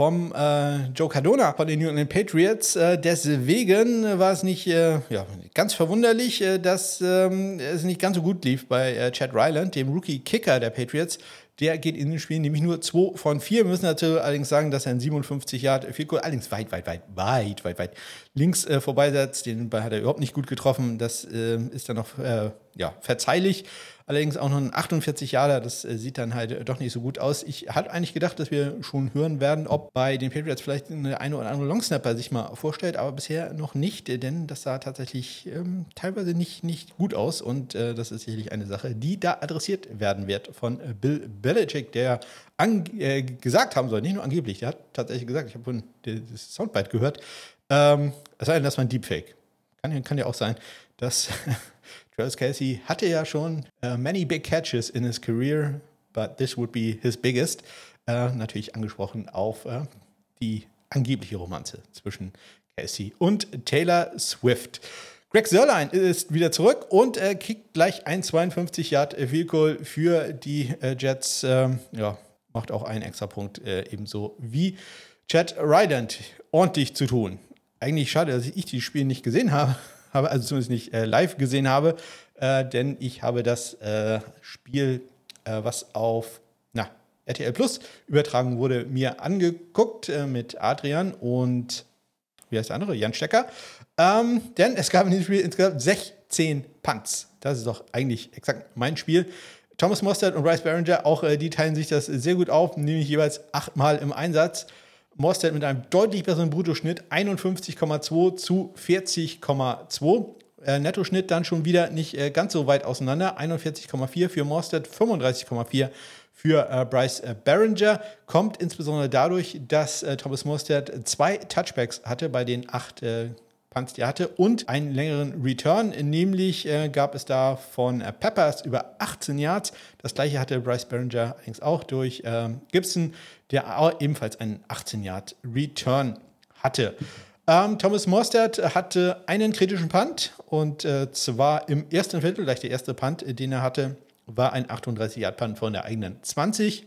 vom äh, Joe Cardona von den New England Patriots. Äh, deswegen war es nicht äh, ja, ganz verwunderlich, äh, dass ähm, es nicht ganz so gut lief bei äh, Chad Ryland, dem Rookie-Kicker der Patriots. Der geht in den Spielen nämlich nur 2 von 4. Wir müssen dazu allerdings sagen, dass er ein 57 Yard viel Goal, allerdings weit, weit, weit, weit, weit, weit links äh, vorbeisetzt. Den Ball hat er überhaupt nicht gut getroffen. Das äh, ist dann noch ja, verzeihlich. Allerdings auch noch ein 48 Jahre, das äh, sieht dann halt doch nicht so gut aus. Ich hatte eigentlich gedacht, dass wir schon hören werden, ob bei den Patriots vielleicht eine, eine oder andere Longsnapper sich mal vorstellt, aber bisher noch nicht, denn das sah tatsächlich ähm, teilweise nicht, nicht gut aus und äh, das ist sicherlich eine Sache, die da adressiert werden wird von äh, Bill Belichick, der äh, gesagt haben soll, nicht nur angeblich, der hat tatsächlich gesagt, ich habe das Soundbite gehört, ähm, es sei denn, das war ein Deepfake. Kann, kann ja auch sein, dass Travis Kelsey hatte ja schon uh, many big catches in his career, but this would be his biggest. Uh, natürlich angesprochen auf uh, die angebliche Romanze zwischen Kelsey und Taylor Swift. Greg Sörlein ist wieder zurück und er kickt gleich ein 52 Yard Field Goal für die Jets. Ähm, ja, macht auch einen extra Punkt ebenso wie Chad Rydant ordentlich zu tun. Eigentlich schade, dass ich die Spiele nicht gesehen habe habe, also zumindest nicht äh, live gesehen habe, äh, denn ich habe das äh, Spiel, äh, was auf na, RTL Plus übertragen wurde, mir angeguckt äh, mit Adrian und wie heißt der andere? Jan Stecker. Ähm, denn es gab in diesem Spiel insgesamt 16 Punts. Das ist doch eigentlich exakt mein Spiel. Thomas Mostert und Bryce Barringer, auch die teilen sich das sehr gut auf, nämlich jeweils achtmal im Einsatz. Mostert mit einem deutlich besseren Bruttoschnitt 51,2 zu 40,2. Äh, Nettoschnitt dann schon wieder nicht äh, ganz so weit auseinander. 41,4 für Mostert, 35,4 für äh, Bryce äh, Barringer. Kommt insbesondere dadurch, dass äh, Thomas Mostert zwei Touchbacks hatte bei den acht äh, Punts, die er hatte, und einen längeren Return. Nämlich gab es da von Peppers über 18 Yards. Das gleiche hatte Bryce Barringer allerdings auch durch ähm, Gibson, der ebenfalls einen 18 Yard Return hatte. Ähm, Thomas Mostert hatte einen kritischen Punt und äh, zwar im ersten Viertel, gleich der erste Punt, den er hatte, war ein 38-Yard-Punt von der eigenen 20.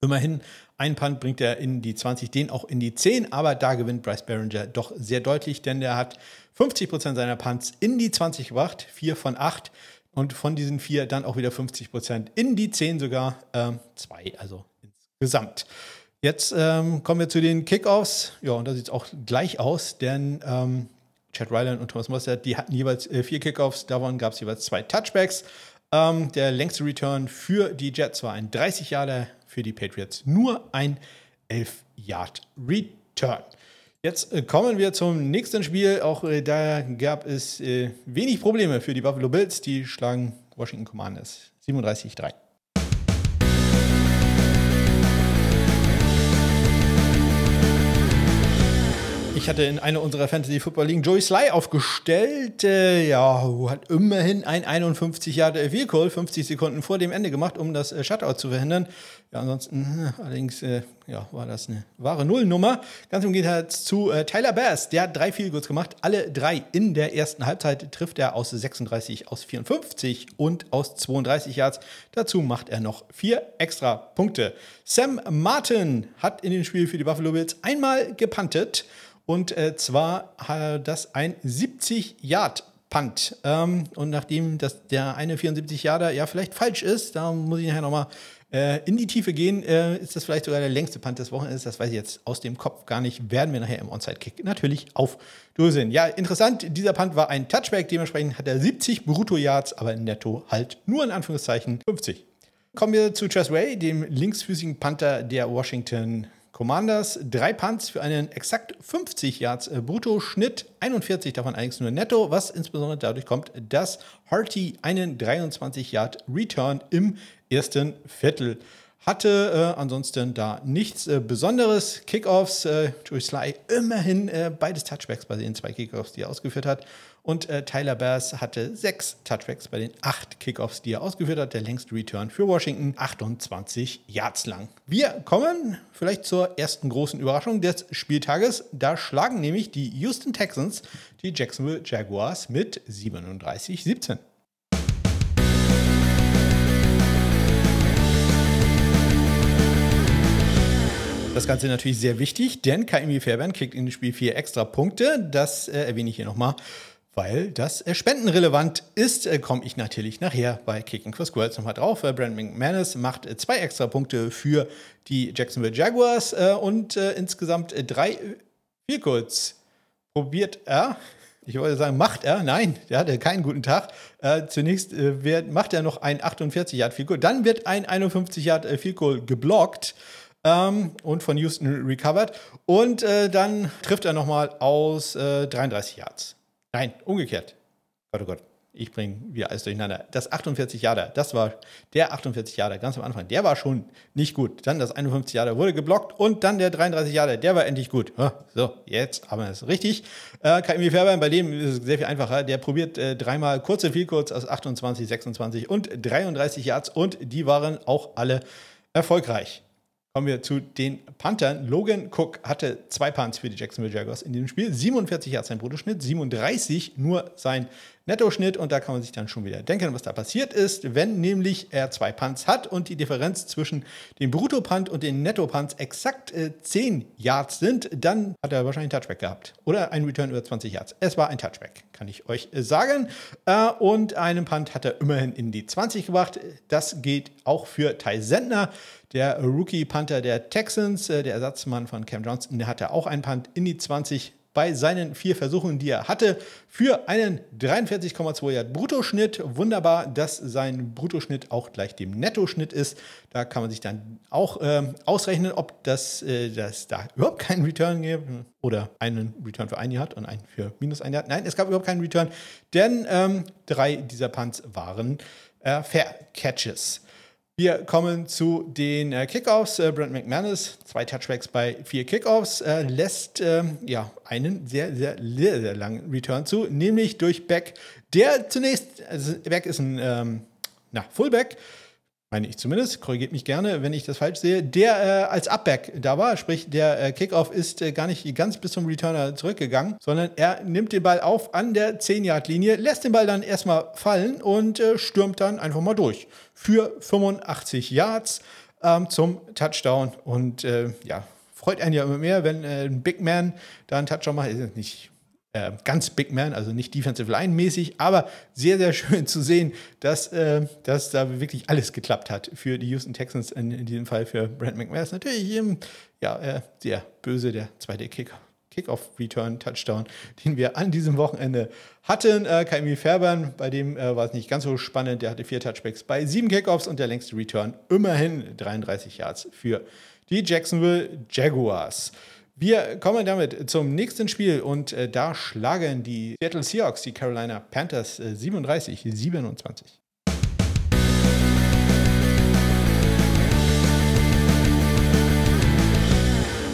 Immerhin, ein Punt bringt er in die 20, den auch in die 10, aber da gewinnt Bryce Barringer doch sehr deutlich, denn er hat 50% seiner Punts in die 20 gebracht, 4 von 8 und von diesen 4 dann auch wieder 50% in die 10 sogar, 2 ähm, also insgesamt. Jetzt ähm, kommen wir zu den Kickoffs. Ja, und da sieht es auch gleich aus, denn ähm, Chad Ryland und Thomas Mostert, die hatten jeweils äh, vier Kickoffs, davon gab es jeweils zwei Touchbacks. Ähm, der längste Return für die Jets war ein 30 Jahre, für die Patriots nur ein 11 Yard Return. Jetzt äh, kommen wir zum nächsten Spiel. Auch äh, da gab es äh, wenig Probleme für die Buffalo Bills. Die schlagen Washington Commanders 37-3. Ich hatte in einer unserer Fantasy Football Ligen Joey Sly aufgestellt. Äh, ja, hat immerhin ein 51 Jahre Field Goal 50 Sekunden vor dem Ende gemacht, um das äh, Shutout zu verhindern. Ja, ansonsten hm, allerdings äh, ja, war das eine wahre Nullnummer. Ganz im Gegensatz zu äh, Tyler Bass, der hat drei Field gemacht, alle drei in der ersten Halbzeit trifft er aus 36, aus 54 und aus 32 Yards. Dazu macht er noch vier extra Punkte. Sam Martin hat in dem Spiel für die Buffalo Bills einmal gepantet und äh, zwar äh, das ein 70 Yard Punt. Ähm, und nachdem das der eine 74 Yarder ja vielleicht falsch ist, da muss ich nachher nochmal äh, in die Tiefe gehen, äh, ist das vielleicht sogar der längste Punt des Wochenendes. Das weiß ich jetzt aus dem Kopf gar nicht. Werden wir nachher im Onside-Kick natürlich aufdröseln. Ja, interessant. Dieser Punt war ein Touchback. Dementsprechend hat er 70 Brutto-Yards, aber netto halt nur in Anführungszeichen 50. Kommen wir zu Tress Way, dem linksfüßigen Panther der Washington Commanders drei Punts für einen exakt 50 Yards äh, Brutto-Schnitt, 41 davon eigentlich nur netto, was insbesondere dadurch kommt, dass Harty einen 23 Yard Return im ersten Viertel hatte. Äh, ansonsten da nichts äh, Besonderes. Kickoffs, äh, Joey Sly immerhin äh, beides Touchbacks bei den zwei Kickoffs, die er ausgeführt hat. Und äh, Tyler Bass hatte sechs Touchbacks bei den acht Kickoffs, die er ausgeführt hat. Der längste Return für Washington, 28 Yards lang. Wir kommen vielleicht zur ersten großen Überraschung des Spieltages. Da schlagen nämlich die Houston Texans die Jacksonville Jaguars mit 37-17. Das Ganze natürlich sehr wichtig, denn KMI Fairbairn kriegt in dem Spiel vier extra Punkte. Das äh, erwähne ich hier nochmal weil das äh, spendenrelevant ist, äh, komme ich natürlich nachher bei Kicking for Squirrels nochmal drauf. Äh, Brandon McManus macht äh, zwei extra Punkte für die Jacksonville Jaguars und insgesamt drei Goals probiert er. Ich wollte sagen, macht er? Nein, der hatte keinen guten Tag. zunächst wird, macht er noch ein 48 Yard Goal, dann wird ein 51 Yard Goal geblockt. Ähm, und von Houston recovered. Und dann trifft er nochmal aus 33 Yards. Nein, umgekehrt. Gott, oh Gott, ich bringe wieder alles durcheinander. Das 48 Jahre, das war der 48 Jahre ganz am Anfang. Der war schon nicht gut. Dann das 51 Jahre wurde geblockt und dann der 33 Jahre, der war endlich gut. So, jetzt haben wir es richtig. Äh, KMI Fairbairn, bei dem ist es sehr viel einfacher. Der probiert äh, dreimal kurze Vielkurz aus 28, 26 und 33 Yards und die waren auch alle erfolgreich. Kommen wir zu den Panthern. Logan Cook hatte zwei Punts für die Jacksonville Jaguars in diesem Spiel. 47 Yards sein Bruttoschnitt, 37 nur sein Nettoschnitt. Und da kann man sich dann schon wieder denken, was da passiert ist, wenn nämlich er zwei Punts hat und die Differenz zwischen dem Brutto-Punt und den Netto-Punts exakt äh, 10 Yards sind, dann hat er wahrscheinlich einen Touchback gehabt. Oder ein Return über 20 Yards. Es war ein Touchback, kann ich euch äh, sagen. Äh, und einen Punt hat er immerhin in die 20 gebracht. Das geht auch für Ty Sentner. Der Rookie-Panther der Texans, äh, der Ersatzmann von Cam Johnson, der hatte auch einen Punt in die 20 bei seinen vier Versuchen, die er hatte, für einen 43,2 Yard Bruttoschnitt. Wunderbar, dass sein Bruttoschnitt auch gleich dem Nettoschnitt ist. Da kann man sich dann auch äh, ausrechnen, ob das, äh, das da überhaupt keinen Return gibt oder einen Return für ein hat und einen für minus ein Jahr. Nein, es gab überhaupt keinen Return, denn ähm, drei dieser Punts waren äh, Fair Catches. Wir kommen zu den äh, Kickoffs. Äh, Brent McManus, zwei Touchbacks bei vier Kickoffs, äh, lässt ähm, ja, einen sehr, sehr, sehr, sehr langen Return zu, nämlich durch Beck, der zunächst, also Beck ist ein ähm, na, Fullback, meine ich zumindest, korrigiert mich gerne, wenn ich das falsch sehe, der äh, als Upback da war, sprich der äh, Kickoff ist äh, gar nicht ganz bis zum Returner zurückgegangen, sondern er nimmt den Ball auf an der 10-Yard-Linie, lässt den Ball dann erstmal fallen und äh, stürmt dann einfach mal durch. Für 85 Yards ähm, zum Touchdown. Und äh, ja, freut einen ja immer mehr, wenn äh, ein Big Man da einen Touchdown macht, ist nicht äh, ganz Big Man, also nicht Defensive Line mäßig, aber sehr, sehr schön zu sehen, dass, äh, dass da wirklich alles geklappt hat für die Houston Texans, in, in diesem Fall für Brent McManus. Natürlich ähm, ja, äh, sehr böse, der zweite Kicker. Kickoff-Return-Touchdown, den wir an diesem Wochenende hatten. Äh, Kaimi Fairbairn, bei dem äh, war es nicht ganz so spannend. Der hatte vier Touchbacks bei sieben Kickoffs und der längste Return immerhin 33 Yards für die Jacksonville Jaguars. Wir kommen damit zum nächsten Spiel und äh, da schlagen die Seattle Seahawks die Carolina Panthers äh, 37, 27.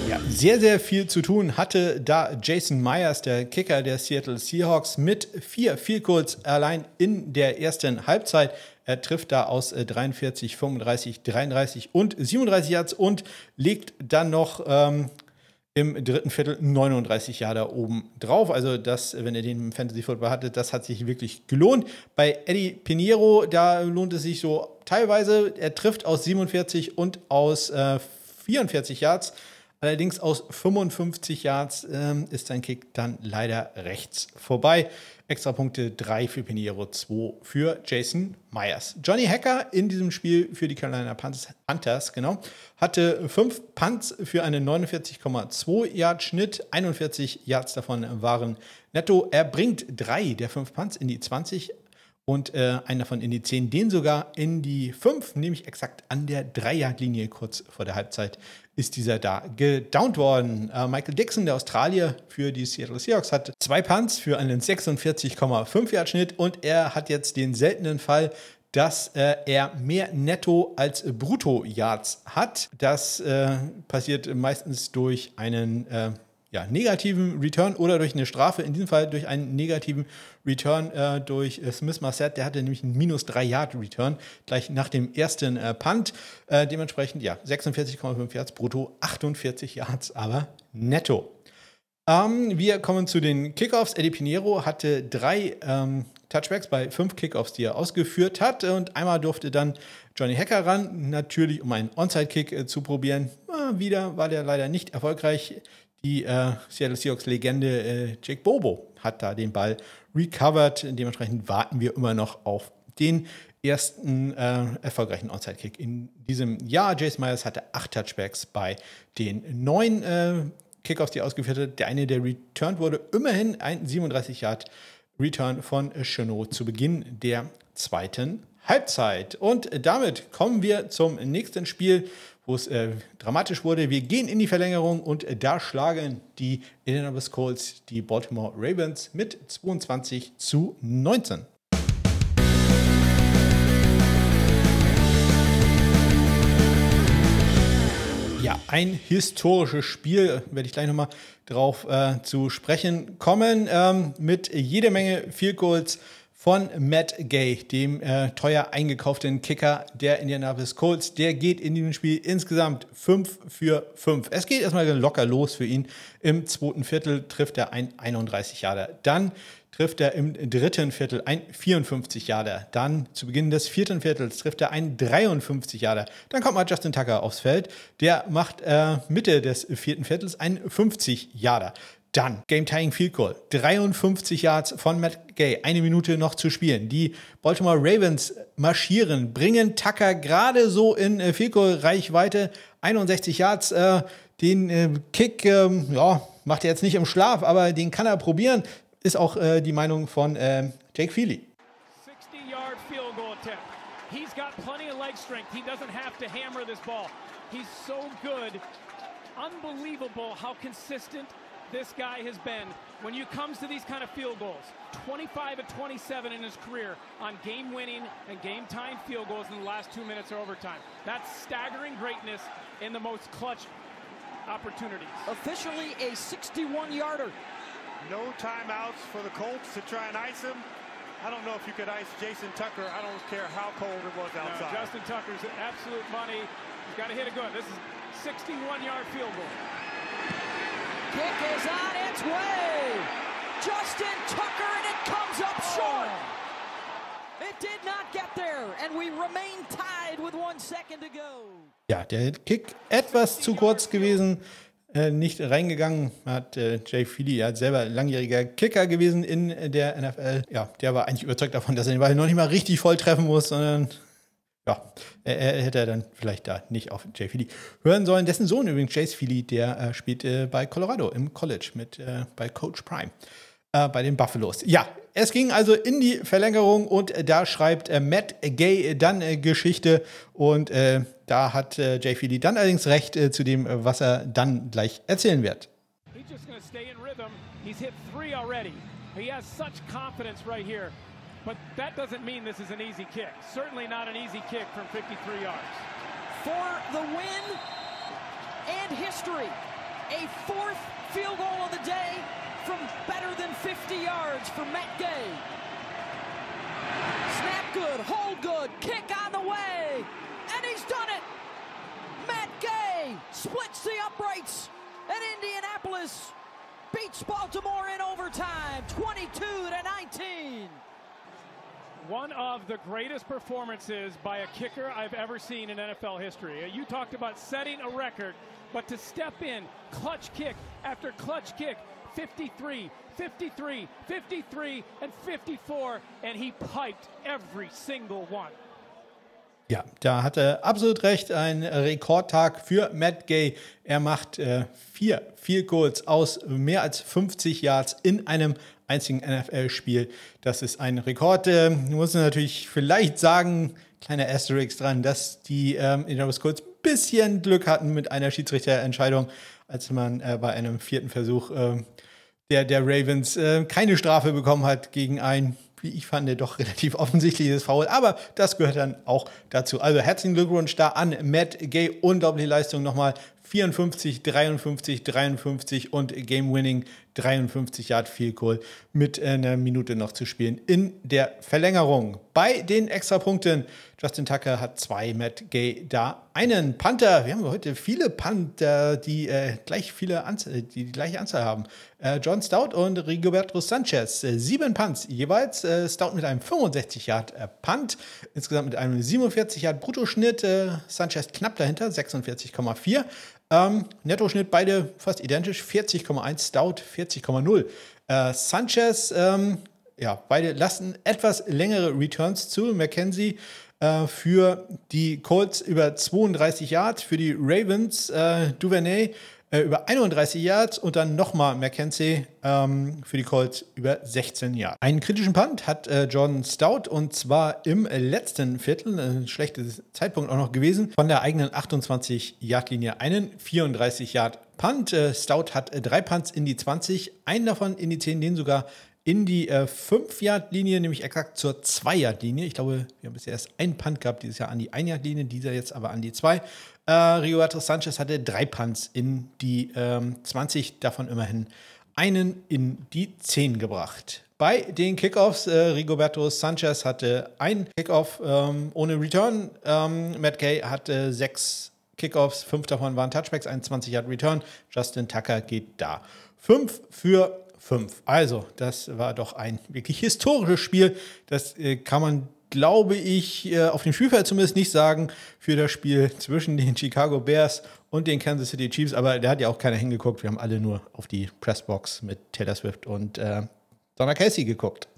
Ja, sehr, sehr viel zu tun hatte da Jason Myers, der Kicker der Seattle Seahawks, mit vier Goals allein in der ersten Halbzeit. Er trifft da aus 43, 35, 33 und 37 Yards und legt dann noch ähm, im dritten Viertel 39 Jahre da oben drauf. Also das, wenn ihr den Fantasy Football hattet, das hat sich wirklich gelohnt. Bei Eddie Pinheiro, da lohnt es sich so teilweise. Er trifft aus 47 und aus äh, 44 Yards. Allerdings aus 55 Yards ähm, ist sein Kick dann leider rechts vorbei. Extrapunkte 3 für Pinheiro, 2 für Jason Myers. Johnny Hacker in diesem Spiel für die Carolina Panthers, genau, hatte 5 Punts für einen 49,2 Yard Schnitt. 41 Yards davon waren netto. Er bringt drei der 5 Punts in die 20 und äh, einen davon in die 10, den sogar in die 5, nämlich exakt an der 3-Yard-Linie kurz vor der Halbzeit ist dieser da gedownt worden. Äh, Michael Dixon, der Australier für die Seattle Seahawks, hat zwei Punts für einen 46,5 Yard Schnitt und er hat jetzt den seltenen Fall, dass äh, er mehr Netto als Brutto Yards hat. Das äh, passiert meistens durch einen äh, ja, negativen Return oder durch eine Strafe, in diesem Fall durch einen negativen Return äh, durch äh, Smith Marset. Der hatte nämlich einen minus 3 Yard Return gleich nach dem ersten äh, Punt. Äh, dementsprechend, ja, 46,5 Yards brutto, 48 Yards aber netto. Ähm, wir kommen zu den Kickoffs. Eddie Pinheiro hatte drei ähm, Touchbacks bei fünf Kickoffs, die er ausgeführt hat. Und einmal durfte dann Johnny Hacker ran, natürlich um einen Onside-Kick äh, zu probieren. Mal wieder war der leider nicht erfolgreich. Die äh, Seattle Seahawks-Legende äh, Jake Bobo hat da den Ball recovered. Dementsprechend warten wir immer noch auf den ersten äh, erfolgreichen Onside-Kick in diesem Jahr. Jason Myers hatte acht Touchbacks bei den neun äh, Kickoffs, die ausgeführt hat. Der eine, der returned wurde, immerhin ein 37 Yard Return von Chenot zu Beginn der zweiten Halbzeit. Und damit kommen wir zum nächsten Spiel wo es äh, dramatisch wurde. Wir gehen in die Verlängerung und äh, da schlagen die Indianapolis Colts die Baltimore Ravens mit 22 zu 19. Ja, ein historisches Spiel, werde ich gleich nochmal drauf äh, zu sprechen kommen, ähm, mit jede Menge Field Goals von Matt Gay, dem äh, teuer eingekauften Kicker der Indianapolis Colts. Der geht in diesem Spiel insgesamt 5 für 5. Es geht erstmal locker los für ihn. Im zweiten Viertel trifft er ein 31 Jahre. Dann trifft er im dritten Viertel ein 54 Jahre. Dann zu Beginn des vierten Viertels trifft er ein 53 Jahre. Dann kommt mal Justin Tucker aufs Feld. Der macht äh, Mitte des vierten Viertels ein 50 Jahre. Dann Game Tying Field Goal. 53 Yards von Matt Gay. Eine Minute noch zu spielen. Die Baltimore Ravens marschieren, bringen Tucker gerade so in äh, Field Goal Reichweite. 61 Yards. Äh, den äh, Kick, ähm, ja, macht er jetzt nicht im Schlaf, aber den kann er probieren. Ist auch äh, die Meinung von äh, Jake Feely. 60-yard field goal attempt. He's got plenty of leg strength. He doesn't have to hammer this ball. He's so good. Unbelievable how consistent this guy has been when you comes to these kind of field goals. 25 of 27 in his career on game-winning and game-time field goals in the last two minutes or overtime. That's staggering greatness in the most clutch opportunities. Officially a 61-yarder. No timeouts for the Colts to try and ice him. I don't know if you could ice Jason Tucker. I don't care how cold it was No, outside. Justin Tucker's absolute money. He's got to hit it good. This is 61-yard field goal. Kick is on its way. Justin Tucker, and it comes up short. It did not get there, and we remain tied with one second to go. Ja, der Kick etwas zu kurz gewesen, äh, nicht reingegangen. Hat äh, Jay Feely ja selber langjähriger Kicker gewesen in der NFL. Ja, der war eigentlich überzeugt davon, dass er den Ball noch nicht mal richtig voll treffen muss, sondern ja, er, er hätte dann vielleicht da nicht auf Jay Feely hören sollen. Dessen Sohn übrigens, Chase Feely, der äh, spielt äh, bei Colorado im College mit äh, bei Coach Prime. Äh, bei den Buffaloes. Ja, es ging also in die Verlängerung und äh, da schreibt äh, Matt Gay dann äh, Geschichte und äh, da hat äh, Jay Feely dann allerdings recht äh, zu dem, äh, was er dann gleich erzählen wird. He's just to stay in rhythm. He's hit three already. He has such confidence right here. But that doesn't mean this is an easy kick. Certainly not an easy kick from 53 yards. For the win and history, a fourth field goal of the day from better than 50 yards for Matt Gay. Snap good, hold good, kick on the way, and he's done it. Matt Gay splits the uprights, and Indianapolis beats Baltimore in overtime, 22 to 19. One of the greatest performances by a kicker I've ever seen in NFL history. Uh, You talked about setting a record, but to step in, clutch kick after clutch kick, 53, 53, 53, and 54, and he piped every single one. Ja, da hat er absolut recht. Ein Rekordtag für Matt Gay. Er macht äh, vier Field Goals aus mehr als 50 Yards in einem einzigen NFL-Spiel. Das ist ein Rekord. Äh, muss natürlich vielleicht sagen, kleiner Asterix dran, dass die ähm, Indianapolis Colts ein bisschen Glück hatten mit einer Schiedsrichterentscheidung, als man äh, bei einem vierten Versuch äh, der, der Ravens äh, keine Strafe bekommen hat gegen ein, wie ich fand, doch relativ offensichtliches Foul. Aber das gehört dann auch dazu. Also herzlichen Glückwunsch da an Matt Gay. Unglaubliche Leistung nochmal. 54, 53, 53 und Game-Winning 53 Yard Field Goal mit einer Minute noch zu spielen in der Verlängerung. Bei den Extrapunkten, Justin Tucker hat zwei, Matt Gay da einen. Panther, wir haben heute viele Panther, die äh, gleich viele Anzahl, die die gleiche Anzahl haben. Äh, John Stout und Rigoberto Sanchez, äh, sieben Punts jeweils. Äh, Stout mit einem 65 Yard äh, Punt, insgesamt mit einem 47 Yard Bruttoschnitt. Äh, Sanchez knapp dahinter, 46,4. Ähm, Nettoschnitt beide fast identisch, 40,1 Stout, 40,0. Äh, Sanchez, ähm, ja, beide lassen etwas längere Returns zu. McKenzie äh, für die Colts über 32 Yards, für die Ravens äh, Duvernay äh, über 31 Yards und dann nochmal McKenzie ähm, für die Colts über 16 Yards. Einen kritischen Punt hat äh, Jordan Stout und zwar im letzten Viertel, ein schlechter Zeitpunkt auch noch gewesen, von der eigenen 28-Yard-Linie einen 34 Yard Punt. Äh, Stout hat äh, drei Punts in die 20, einen davon in die 10, den sogar in die äh, 5-Yard-Linie, nämlich exakt zur 2-Yard-Linie. Ich glaube, wir haben bisher erst einen Punt gehabt dieses Jahr an die 1-Yard-Linie, dieser jetzt aber an die 2. Äh, Rigoberto Sanchez hatte drei Punts in die ähm, 20, davon immerhin einen in die 10 gebracht. Bei den Kickoffs, äh, Rigoberto Sanchez hatte ein Kickoff ähm, ohne Return. Ähm, Matt Gay hatte sechs Kickoffs, fünf davon waren Touchbacks, ein 20 Yard Return. Justin Tucker geht da. Fünf für fünf. Also, das war doch ein wirklich historisches Spiel. Das äh, kann man, glaube ich, äh, auf dem Spielfeld zumindest nicht sagen für das Spiel zwischen den Chicago Bears und den Kansas City Chiefs. Aber da hat ja auch keiner hingeguckt. Wir haben alle nur auf die Pressbox mit Taylor Swift und äh, Donna Casey geguckt.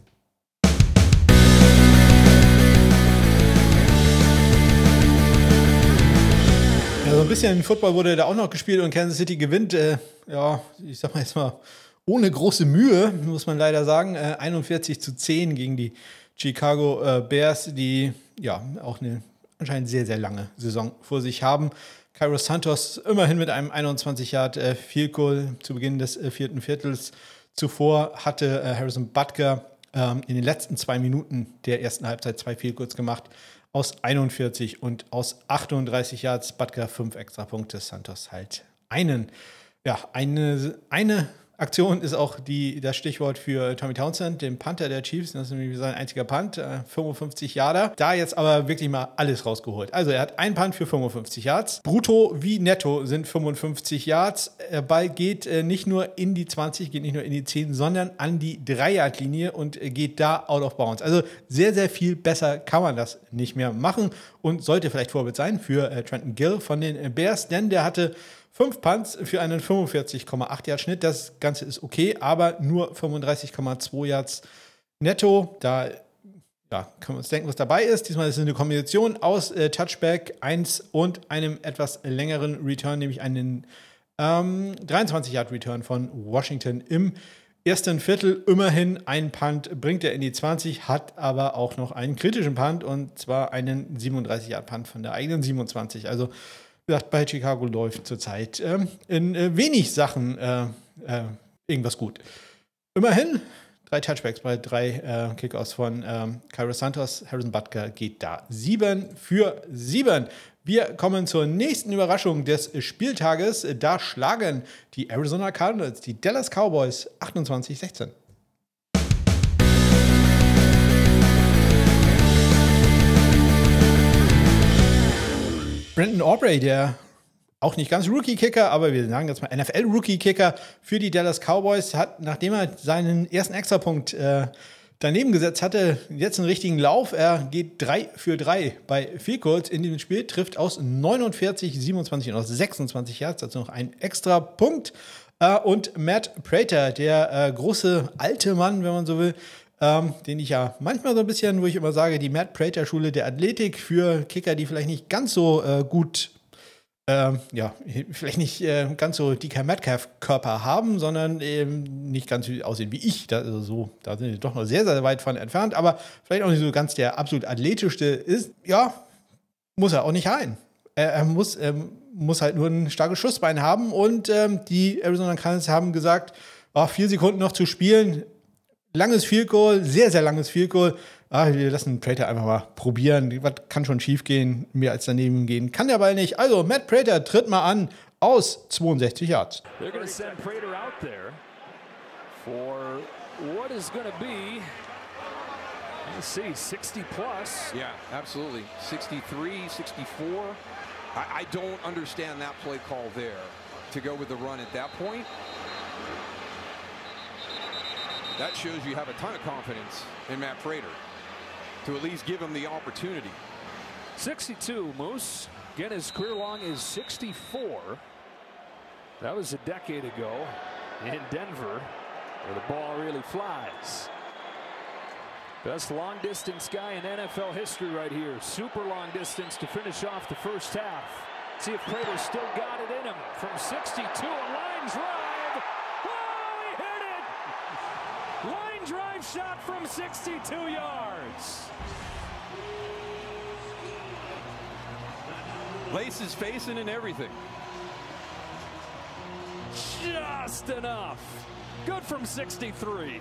Ja, so ein bisschen Football wurde da auch noch gespielt und Kansas City gewinnt, äh, ja, ich sag mal jetzt mal, ohne große Mühe, muss man leider sagen. Äh, 41 zu 10 gegen die Chicago äh, Bears, die ja auch eine anscheinend sehr, sehr lange Saison vor sich haben. Cairo Santos immerhin mit einem 21 Yard äh, Field Goal zu Beginn des äh, vierten Viertels. Zuvor hatte äh, Harrison Butker ähm, in den letzten zwei Minuten der ersten Halbzeit zwei Field Goals gemacht. Aus 41 und aus 38 Yards Butker fünf extra Punkte, Santos halt einen. Ja, eine, eine Aktion ist auch die, das Stichwort für Tommy Townsend, den Panther der Chiefs. Das ist nämlich sein einziger Punt, 55 äh, Yarder. Da jetzt aber wirklich mal alles rausgeholt. Also er hat einen Punt für 55 Yards. Brutto wie netto sind 55 Yards. Der Ball geht äh, nicht nur in die 20, geht nicht nur in die 10, sondern an die 3-Yard-Linie und geht da out of bounds. Also sehr, sehr viel besser kann man das nicht mehr machen und sollte vielleicht Vorbild sein für äh, Trenton Gill von den Bears, denn der hatte Fünf Punts für einen 45,8 Yard Schnitt. Das Ganze ist okay, aber nur 35,2 Yards netto. Da ja, können wir uns denken, was dabei ist. Diesmal ist es eine Kombination aus äh, Touchback 1 und einem etwas längeren Return, nämlich einen ähm, 23 Yard Return von Washington im ersten Viertel. Immerhin ein Punt bringt er in die 20, hat aber auch noch einen kritischen Punt und zwar einen 37 Yard Punt von der eigenen 27. Also gesagt, bei Chicago läuft zurzeit ähm, in äh, wenig Sachen äh, äh, irgendwas gut. Immerhin drei Touchbacks bei drei äh, Kickoffs von ähm, Cairo Santos. Harrison Butker geht da sieben für sieben. Wir kommen zur nächsten Überraschung des Spieltages. Da schlagen die Arizona Cardinals die Dallas Cowboys 28-16. Brandon Aubrey, der auch nicht ganz Rookie-Kicker, aber wir sagen jetzt mal NFL-Rookie-Kicker für die Dallas Cowboys, hat, nachdem er seinen ersten Extrapunkt äh, daneben gesetzt hatte, jetzt einen richtigen Lauf. Er geht 3 für 3 bei Field in diesem Spiel, trifft aus 49, 27 und aus 26 Yards, dazu noch ein extra Punkt. Äh, und Matt Prater, der äh, große alte Mann, wenn man so will, ähm, den ich ja manchmal so ein bisschen, wo ich immer sage, die Matt Prater Schule der Athletik für Kicker, die vielleicht nicht ganz so äh, gut, äh, ja, vielleicht nicht äh, ganz so DK Metcalf-Körper haben, sondern eben nicht ganz so aussehen wie ich. Da, also so, da sind wir doch noch sehr, sehr weit von entfernt, aber vielleicht auch nicht so ganz der absolut athletischste ist. Ja, muss er auch nicht rein. Er, muss, er muss halt nur ein starkes Schussbein haben und ähm, die Arizona Cardinals haben gesagt, oh, vier Sekunden noch zu spielen, langes Field Goal, sehr, sehr langes Field Goal. Ah, wir lassen Prater einfach mal probieren. Was kann schon schief gehen? Mehr als daneben gehen kann der Ball nicht. Also, Matt Prater tritt mal an aus 62 Yards. They're going to send Prater out there for what is going to be Let's see, 60 plus. Yeah, absolutely. 63, 64. I, I, don't understand that play call there to go with the run at that point. That shows you have a ton of confidence in Matt Prater to at least give him the opportunity. 62 Moose. Again, his career long is 64. That was a decade ago in Denver where the ball really flies. Best long distance guy in NFL history right here. Super long distance to finish off the first half. See if Prater still got it in him from 62. A line drive. Line drive shot from 62 yards. Laces facing and everything. Just enough. Good from 63.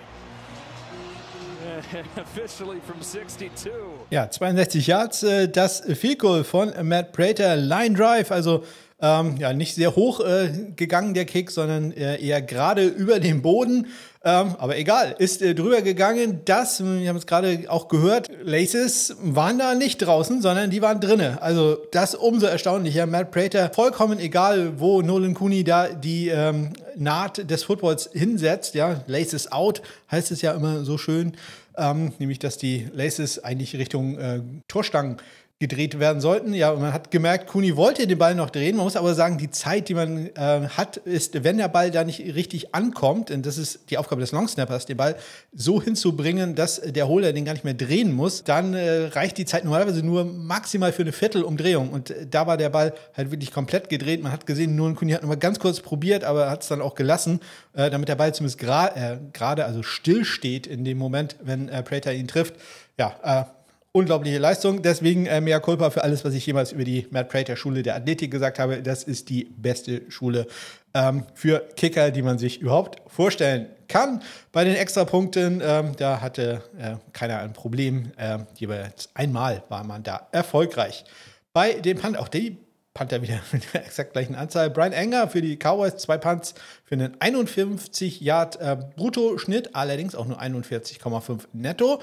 Officially from 62. Ja, 62 Yards. Äh, das Field Goal von Matt Prater. Line Drive, also ähm, ja, nicht sehr hoch äh, gegangen, der Kick, sondern äh, eher gerade über dem Boden. Ähm, aber egal, ist äh, drüber gegangen. Das, wir haben es gerade auch gehört, Laces waren da nicht draußen, sondern die waren drinnen. Also das umso erstaunlicher. Matt Prater, vollkommen egal, wo Nolan Cooney da die ähm, Naht des Footballs hinsetzt. Ja, Laces out heißt es ja immer so schön. Ähm, nämlich, dass die Laces eigentlich Richtung äh, Torstangen gedreht werden sollten. Ja, und man hat gemerkt, Kuni wollte den Ball noch drehen. Man muss aber sagen, die Zeit, die man äh, hat, ist, wenn der Ball da nicht richtig ankommt, und das ist die Aufgabe des Longsnappers, den Ball so hinzubringen, dass der Holer den gar nicht mehr drehen muss, dann äh, reicht die Zeit normalerweise nur maximal für eine Viertelumdrehung. Und äh, da war der Ball halt wirklich komplett gedreht. Man hat gesehen, nur Kuni hat nochmal ganz kurz probiert, aber hat es dann auch gelassen, äh, damit der Ball zumindest äh, gerade, also still steht in dem Moment, wenn äh, Prater ihn trifft. Ja, äh, unglaubliche Leistung. Deswegen äh, mehr Culpa für alles, was ich jemals über die Matt Prater Schule der Athletik gesagt habe. Das ist die beste Schule ähm, für Kicker, die man sich überhaupt vorstellen kann. Bei den Extrapunkten, ähm, da hatte äh, keiner ein Problem. Ähm, jeweils einmal war man da erfolgreich. Bei den Panther, auch die Panther wieder mit der exakt gleichen Anzahl. Brian Enger für die Cowboys, zwei Punts für einen 51 Yard äh, Brutto-Schnitt, allerdings auch nur 41,5 netto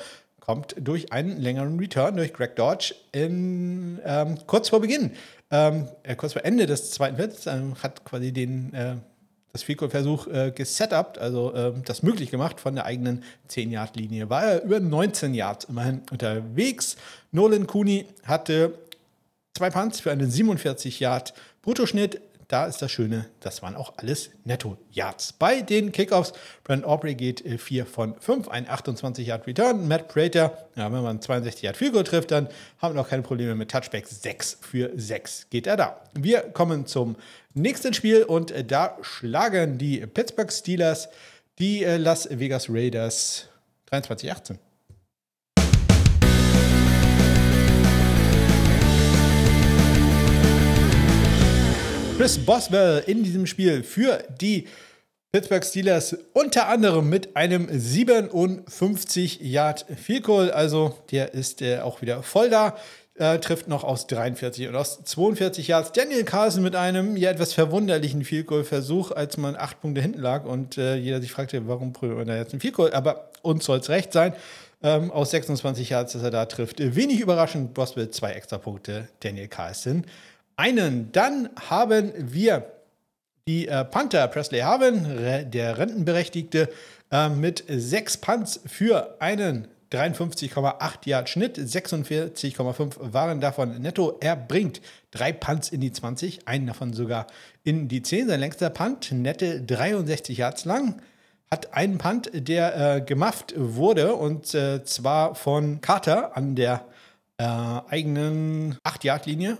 kommt durch einen längeren Return durch Greg Dodge in, ähm, kurz vor Beginn, ähm, äh, kurz vor Ende des zweiten Viertels, äh, hat quasi den, äh, das Field-Versuch äh, gesetupt, also äh, das möglich gemacht von der eigenen 10-Yard-Linie. War er über 19 Yards immerhin unterwegs. Nolan Cooney hatte zwei Punts für einen 47 Yard Bruttoschnitt, da ist das Schöne, das waren auch alles Netto-Yards. Bei den Kickoffs, Brent Aubrey geht 4 äh, von 5, ein 28-Yard-Return. Matt Prater, ja, wenn man 62 Yard Field trifft, dann haben wir noch keine Probleme mit Touchbacks. 6 für 6 geht er da. Wir kommen zum nächsten Spiel und äh, da schlagen die Pittsburgh Steelers die äh, Las Vegas Raiders 23-18. Chris Boswell in diesem Spiel für die Pittsburgh Steelers unter anderem mit einem 57 Yard Field Goal. Also der ist äh, auch wieder voll da. Äh, trifft noch aus 43 und aus 42 Yards. Daniel Carlson mit einem ja etwas verwunderlichen Field Goal Versuch, als man acht Punkte hinten lag und äh, jeder sich fragte, warum probiert man da jetzt einen Field Goal? Aber uns soll es recht sein. Ähm, aus 26 Yards, dass er da trifft. Wenig überraschend, Boswell zwei extra Punkte, Daniel Carlson einen. Dann haben wir die äh, Panther Presley Harvin, der Rentenberechtigte, äh, mit sechs Punts für einen 53,8 Yard Schnitt, 46,5 waren davon netto. Er bringt drei Punts in die 20, einen davon sogar in die 10. Sein längster Punt, nette 63 Yards lang, hat einen Punt, der äh, gemafft wurde und äh, zwar von Carter an der äh, eigenen 8 Yard Linie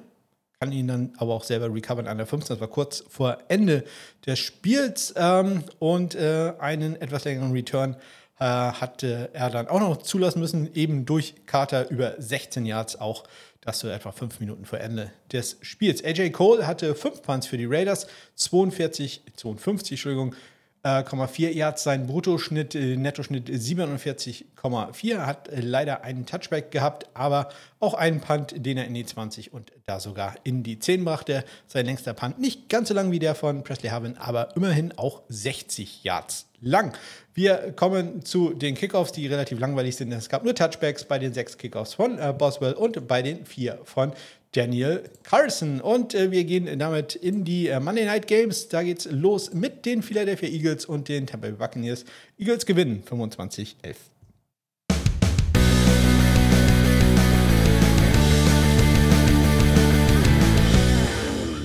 kann ihn dann aber auch selber recovern an der 15. Das war kurz vor Ende des Spiels ähm, und äh, einen etwas längeren Return äh, hatte er dann auch noch zulassen müssen, eben durch Carter über 16 Yards auch. Das so etwa fünf Minuten vor Ende des Spiels. AJ Cole hatte fünf Punts für die Raiders, 42, 52, Entschuldigung, 4 Yards sein Bruttoschnitt, äh, Nettoschnitt 47,4. Hat äh, leider einen Touchback gehabt, aber auch einen Punt, den er in die 20 und da sogar in die 10 brachte. Sein längster Punt nicht ganz so lang wie der von Presley Harvin, aber immerhin auch 60 Yards lang. Wir kommen zu den Kickoffs, die relativ langweilig sind. Es gab nur Touchbacks bei den sechs Kickoffs von äh, Boswell und bei den vier von Daniel Carson. Und äh, wir gehen damit in die äh, Monday Night Games. Da geht's los mit den Philadelphia Eagles und den Tampa Bay Buccaneers. Eagles gewinnen 25-11.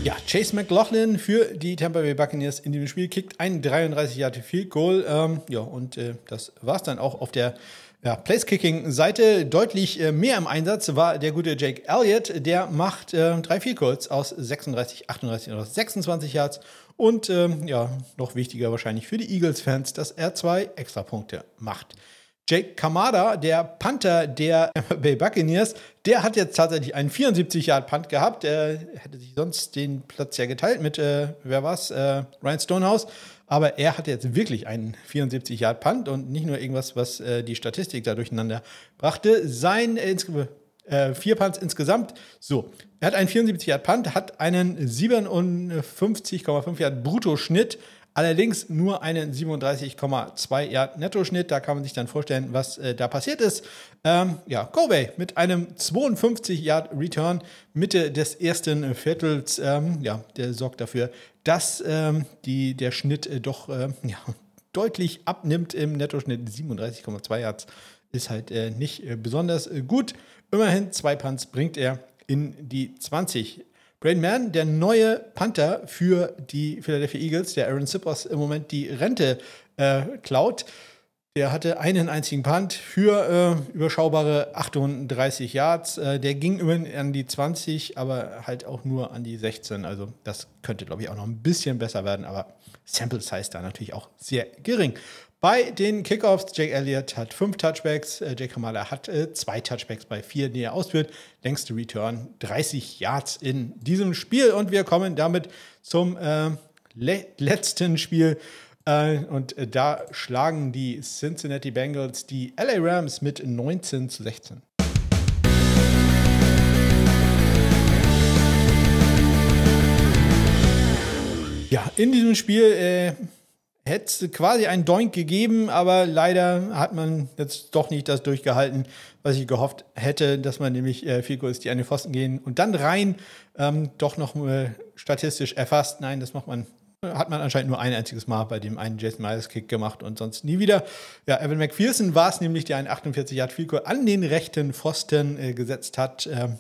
Ja, Chase McLaughlin für die Tampa Bay Buccaneers in diesem Spiel kickt ein 33 Yard Field Goal. Ähm, ja, und äh, das es dann auch auf der ja, Place-Kicking-Seite deutlich äh, mehr im Einsatz war der gute Jake Elliott. Der macht äh, drei Field Goals aus 36, 38 oder 26 Yards. Und ähm, ja, noch wichtiger wahrscheinlich für die Eagles-Fans, dass er zwei Extrapunkte macht. Jake Kamada, der Panther der Bay Buccaneers, der hat jetzt tatsächlich einen 74-Yard-Punt gehabt. Er hätte sich sonst den Platz ja geteilt mit, äh, wer war's? Äh, Ryan Stonehouse. Aber er hatte jetzt wirklich einen 74 Yard Punt und nicht nur irgendwas, was äh, die Statistik da durcheinander brachte. Sein äh, äh vier Punts insgesamt. So, er hat einen 74 Yard Punt, hat einen 57,5 Yard Bruttoschnitt, allerdings nur einen 37,2 Yard Nettoschnitt. Da kann man sich dann vorstellen, was äh, da passiert ist. Ähm, ja, Kobe mit einem 52 Yard Return Mitte des ersten Viertels. Ähm, ja, der sorgt dafür, dass ähm, die, der Schnitt äh, doch äh, ja, deutlich abnimmt im Nettoschnitt. 37,2 Yards ist halt äh, nicht äh, besonders äh, gut. Immerhin zwei Punts bringt er. in die 20. Braden Mann, der neue Panther für die Philadelphia Eagles, der Aaron Sippers im Moment die Rente äh, klaut. Der hatte einen einzigen Punt für äh, überschaubare 38 Yards. Äh, der ging immerhin an die 20, aber halt auch nur an die 16. Also das könnte, glaube ich, auch noch ein bisschen besser werden, aber Sample Size da natürlich auch sehr gering. Bei den Kickoffs, Jake Elliott hat fünf Touchbacks, äh, Jake Kamala hat äh, zwei Touchbacks bei vier, die er ausführt. Längste Return 30 Yards in diesem Spiel und wir kommen damit zum äh, le letzten Spiel und äh, da schlagen die Cincinnati Bengals die LA Rams mit 19 zu 16. Ja, in diesem Spiel äh, hätte es quasi einen Doink gegeben, aber leider hat man jetzt doch nicht das durchgehalten, was ich gehofft hätte, dass man nämlich äh, viel kurz die den Pfosten gehen und dann rein ähm, doch noch äh, statistisch erfasst. Nein, das macht man hat man anscheinend nur ein einziges Mal bei dem einen Jason Myers Kick gemacht und sonst nie wieder. Ja, Evan McPherson war es nämlich, der einen 48 Yard Field an den rechten Pfosten äh, gesetzt hat. Ähm,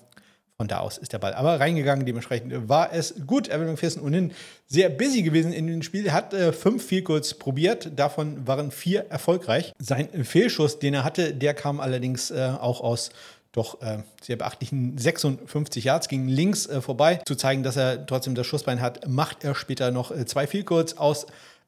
von da aus ist der Ball aber reingegangen. Dementsprechend war es gut. Evan McPherson ohnehin sehr busy gewesen in dem Spiel. Er hat äh, fünf Goals probiert. Davon waren vier erfolgreich. Sein Fehlschuss, den er hatte, der kam allerdings äh, auch aus doch äh, sehr beachtlichen 56 Yards ging links äh, vorbei. Zu zeigen, dass er trotzdem das Schussbein hat, macht er später noch äh, zwei Field aus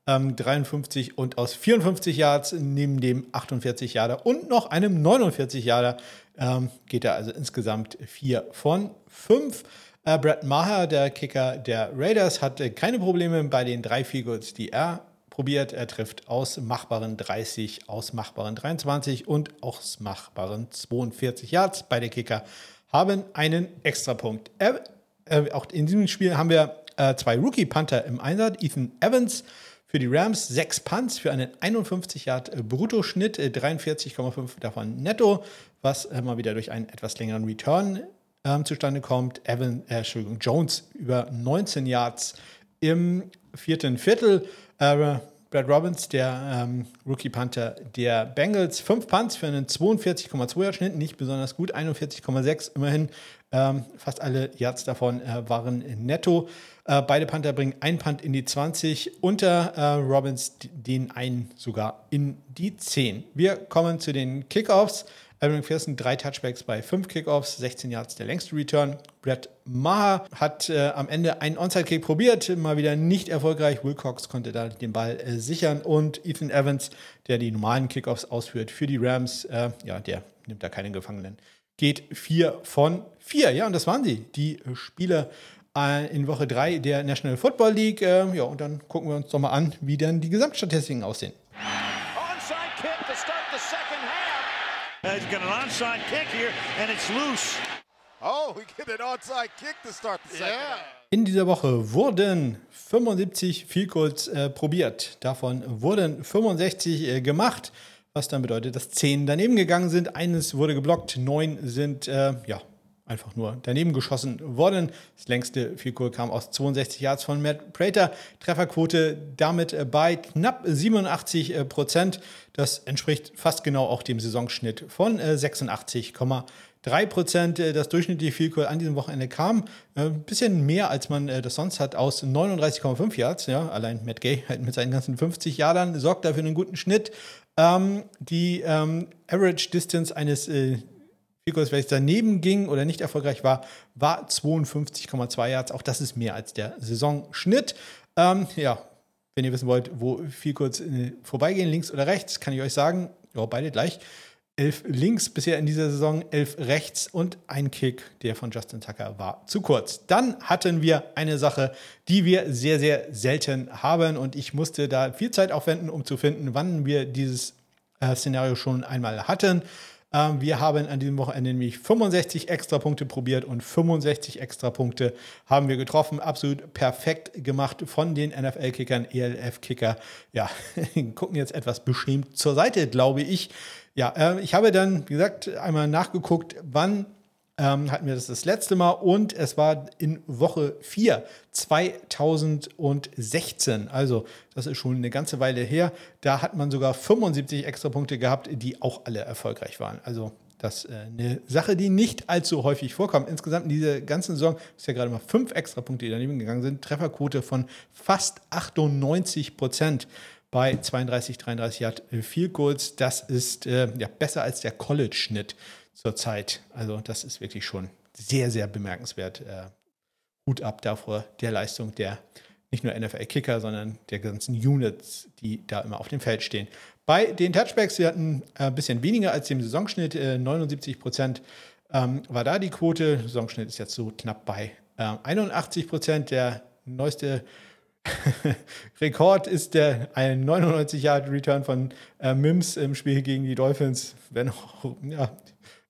ähm, 53 und aus 54 Yards neben dem 48 Yarder und noch einem 49 Yarder ähm, geht er also insgesamt vier von fünf. Äh, Brad Maher, der Kicker der Raiders, hatte keine Probleme bei den drei Field die er probiert. Er trifft aus machbaren 30, aus machbaren 23 und aus machbaren 42 Yards. Beide Kicker haben einen Extrapunkt. Er, äh, auch in diesem Spiel haben wir äh, zwei Rookie-Panther im Einsatz. Ethan Evans für die Rams, sechs Punts für einen 51 Yard äh, Bruttoschnitt, 43,5 äh, davon netto, was mal wieder durch einen etwas längeren Return ähm, zustande kommt. Evan, äh, Jones über 19 Yards im vierten Viertel. Äh, Brad Robbins, der ähm, Rookie Panther der Bengals, fünf Punts für einen 42,2 Yard Schnitt, nicht besonders gut, 41,6 immerhin. Ähm, fast alle Yards davon äh, waren netto. Äh, beide Panther bringen ein Punt in die 20, unter äh, Robbins den einen sogar in die 10. Wir kommen zu den Kickoffs. Aaron McPherson drei Touchbacks bei fünf Kickoffs, 16 Yards der längste Return. Brett Maher hat äh, am Ende einen Onside-Kick probiert, mal wieder nicht erfolgreich. Wilcox konnte da den Ball äh, sichern und Ethan Evans, der die normalen Kickoffs ausführt für die Rams, äh, ja, der nimmt da keinen Gefangenen. Geht vier von vier. Ja, und das waren sie, die Spieler äh, in Woche drei der National Football League. Äh, ja, und dann gucken wir uns doch mal an, wie dann die Gesamtstatistiken aussehen. He's got an onside kick here, and it's loose. Oh, we get an onside kick to start the second yeah. In dieser Woche wurden 75 Field Goals äh, probiert. Davon wurden 65 äh, gemacht, was dann bedeutet, dass 10 daneben gegangen sind. Eines wurde geblockt, 9 sind äh, ja, einfach nur daneben geschossen worden. Das längste Field Goal kam aus 62 Yards von Matt Prater. Trefferquote damit äh, bei knapp 87 äh, Prozent. Das entspricht fast genau auch dem Saisonschnitt von 86,3 äh, Prozent. Das durchschnittliche Field Goal an diesem Wochenende kam ein bisschen mehr, als man das sonst hat, aus 39,5 Yards. Ja, allein Matt Gay halt mit seinen ganzen 50 Yardern sorgt dafür einen guten Schnitt. Ähm, die ähm, Average Distance eines äh, Field welches daneben ging oder nicht erfolgreich war, war 52,2 Yards. Auch das ist mehr als der Saisonschnitt. Ähm, ja, wenn ihr wissen wollt, wo viel kurz äh, vorbeigehen, links oder rechts, kann ich euch sagen, ja, beide gleich. Elf links bisher in dieser Saison, elf rechts und ein Kick, der von Justin Tucker war zu kurz. Dann hatten wir eine Sache, die wir sehr, sehr selten haben und ich musste da viel Zeit aufwenden, um zu finden, wann wir dieses äh, Szenario schon einmal hatten. Ähm, wir haben an diesem Wochenende nämlich 65 extra Punkte probiert und 65 extra Punkte haben wir getroffen. Absolut perfekt gemacht von den NFL-Kickern, ELF-Kicker. Ja, gucken jetzt etwas beschämt zur Seite, glaube ich. Ja, äh, ich habe dann, wie gesagt, einmal nachgeguckt, wann ähm, hatten wir das das letzte Mal und es war in Woche 4 2016. Also das ist schon eine ganze Weile her. Da hat man sogar 75 extra Punkte gehabt, die auch alle erfolgreich waren. Also das ist äh, eine Sache, die nicht allzu häufig vorkommt. Insgesamt in dieser ganzen Saison ist ja gerade mal fünf Extrapunkte, die daneben gegangen sind. Trefferquote von fast 98 Prozent bei 32, 33 Yard Field Goals. Das ist äh, ja, besser als der College-Schnitt zurzeit. Also das ist wirklich schon sehr, sehr bemerkenswert. Äh, Hut ab davor der Leistung der nicht nur NFL-Kicker, sondern der ganzen Units, die da immer auf dem Feld stehen. Bei den Touchbacks, wir hatten ein äh, bisschen weniger als dem Saisonschnitt, 79 äh, Prozent ähm, war da die Quote. Saisonschnitt ist jetzt so knapp bei 81 äh, Prozent. Der neueste Rekord ist der ein 99 Yard Return von äh, Mims im Spiel gegen die Dolphins. Wenn auch, ja,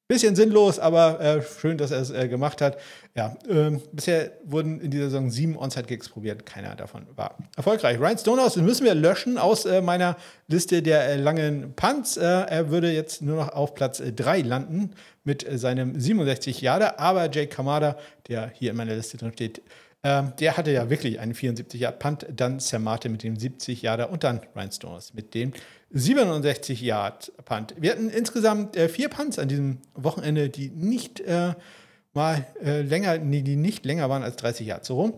Bisschen sinnlos, aber äh, schön, dass er es äh, gemacht hat. Ja, ähm, bisher wurden in dieser Saison sieben Onside-Gigs probiert. Keiner davon war erfolgreich. Ryan Stonehouse müssen wir löschen aus äh, meiner Liste der äh, langen Punts. Äh, er würde jetzt nur noch auf Platz 3 äh, landen mit seinem 67 Jahre. Aber Jake Kamada, der hier in meiner Liste drin steht, ähm, der hatte ja wirklich einen 74 Yard Punt, dann Sam Martin mit dem 70 Yarder und dann Ryan Stonehouse mit dem 67 Yard Punt. Wir hatten insgesamt äh, vier Punts an diesem Wochenende, die nicht äh, mal äh, länger, nee, die nicht länger waren als 30 Yards. So rum.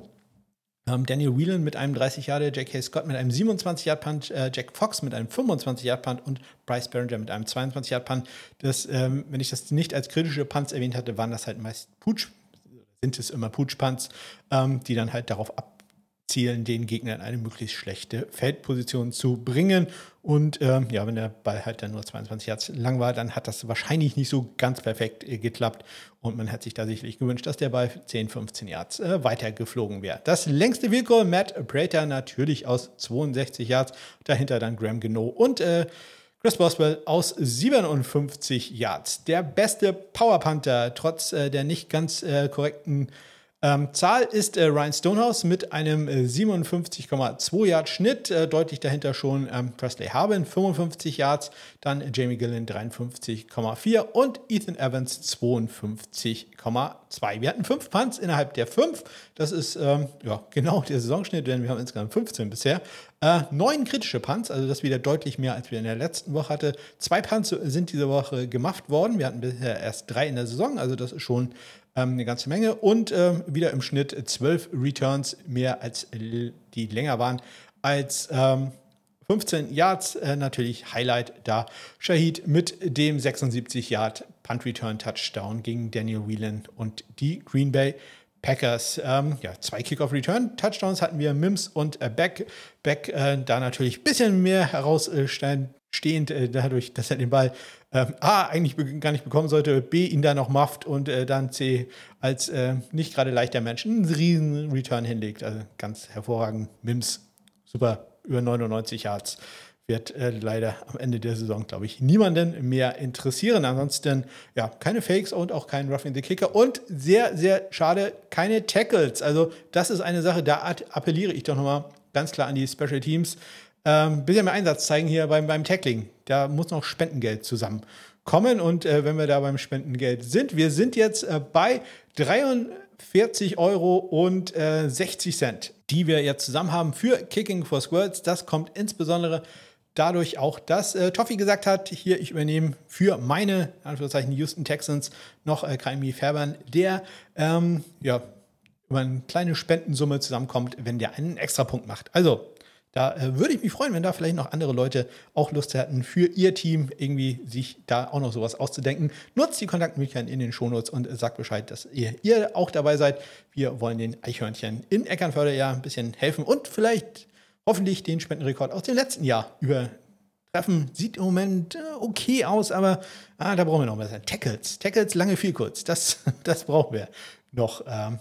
Ähm, Daniel Whelan mit einem 30 Yard, J.K. Scott mit einem 27 Yard Punt, Jack Fox mit einem 25 Yard Punt und Bryce Barringer mit einem 22 Yard Punt. Das, ähm, wenn ich das nicht als kritische Punts erwähnt hatte, waren das halt meist Putsch sind es immer Putschpunts, ähm, die dann halt darauf abzielen, den Gegner in eine möglichst schlechte Feldposition zu bringen. Und ähm, ja, wenn der Ball halt dann nur 22 Yards lang war, dann hat das wahrscheinlich nicht so ganz perfekt äh, geklappt. Und man hat sich da sicherlich gewünscht, dass der Ball 10, 15 Yards äh, weiter geflogen wäre. Das längste Vehicle, Matt Prater natürlich aus 62 Yards. Dahinter dann Graham Geno und äh, Chris Boswell aus 57 Yards. Der beste Power Panther, trotz äh, der nicht ganz äh, korrekten ähm, Zahl ist äh, Ryan Stonehouse mit einem äh, 57,2 Yard Schnitt. Äh, deutlich dahinter schon ähm, Presley Harbin 55 Yards, dann Jamie Gillen 53,4 und Ethan Evans 52,2. Wir hatten fünf Punts innerhalb der fünf. Das ist ähm, ja, genau der Saisonschnitt, denn wir haben insgesamt 15 bisher. Äh, neun kritische Punts, also das wieder deutlich mehr, als wir in der letzten Woche hatten. Zwei Punts sind diese Woche gemacht worden. Wir hatten bisher erst drei in der Saison, also das ist schon ähm, eine ganze Menge. Und ähm, wieder im Schnitt zwölf Returns mehr als die länger waren als ähm, 15 Yards. Äh, natürlich Highlight da. Shahid mit dem 76 Yard Punt Return Touchdown gegen Daniel Whelan und die Green Bay Packers. Ähm, ja, zwei Kickoff-Return-Touchdowns hatten wir, Mims und äh, Beck. Beck äh, da natürlich ein bisschen mehr herausstehend, äh, dadurch, dass er den Ball ähm, A, eigentlich gar nicht bekommen sollte, B, ihn da noch mufft und äh, dann C, als äh, nicht gerade leichter Mensch einen riesen Return hinlegt. Also ganz hervorragend. Mims, super, über 99 Yards. Wird äh, leider am Ende der Saison, glaube ich, niemanden mehr interessieren. Ansonsten, ja, keine Fakes und auch kein Roughing the Kicker. Und sehr, sehr schade, keine Tackles. Also, das ist eine Sache, da appelliere ich doch nochmal ganz klar an die Special Teams ähm, bisschen mehr Einsatz zeigen hier beim, beim Tackling. Da muss noch Spendengeld zusammenkommen. Und äh, wenn wir da beim Spendengeld sind, wir sind jetzt äh, bei 43 Euro und äh, 60 Cent, die wir jetzt zusammen haben für Kicking for Squirts. Das kommt insbesondere dadurch auch, dass äh, Toffi gesagt hat, hier, ich übernehme für meine, Anführungszeichen, Houston Texans noch äh, Kaimi Färbern, der ähm, ja, über eine kleine Spendensumme zusammenkommt, wenn der einen Extrapunkt macht. Also, da äh, würde ich mich freuen, wenn da vielleicht noch andere Leute auch Lust hätten, für ihr Team irgendwie sich da auch noch sowas auszudenken. Nutzt die Kontaktmöglichkeiten in den Shownotes und sagt Bescheid, dass ihr, ihr auch dabei seid. Wir wollen den Eichhörnchen in Eckernförde ja ein bisschen helfen und vielleicht hoffentlich den Spendenrekord aus dem letzten Jahr übertreffen. Sieht im Moment äh, okay aus, aber ah, da brauchen wir noch ein. Tackles, Tackles lange viel kurz. Das, das brauchen wir noch ähm,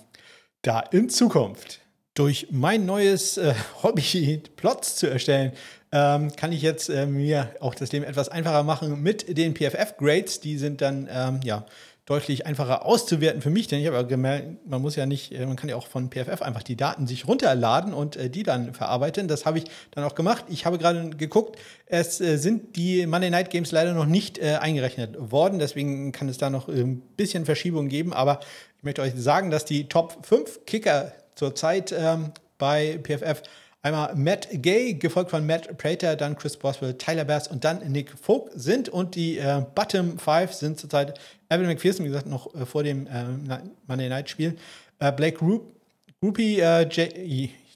da in Zukunft durch mein neues äh, Hobby, Plots zu erstellen, ähm, kann ich jetzt äh, mir auch das Leben etwas einfacher machen mit den PFF-Grades. Die sind dann ähm, ja deutlich einfacher auszuwerten für mich, denn ich habe gemerkt, man muss ja nicht, äh, man kann ja auch von PFF einfach die Daten sich runterladen und äh, die dann verarbeiten. Das habe ich dann auch gemacht. Ich habe gerade geguckt, es äh, sind die Monday Night Games leider noch nicht äh, eingerechnet worden, deswegen kann es da noch ein bisschen Verschiebung geben, aber ich möchte euch sagen, dass die Top 5 Kicker zurzeit ähm, bei PFF einmal Matt Gay, gefolgt von Matt Prater, dann Chris Boswell, Tyler Bass und dann Nick Folk sind. Und die äh, Bottom Five sind zurzeit Evan McPherson, wie gesagt, noch äh, vor dem äh, Monday Night Spiel, äh, Blake Group, Groupie, äh,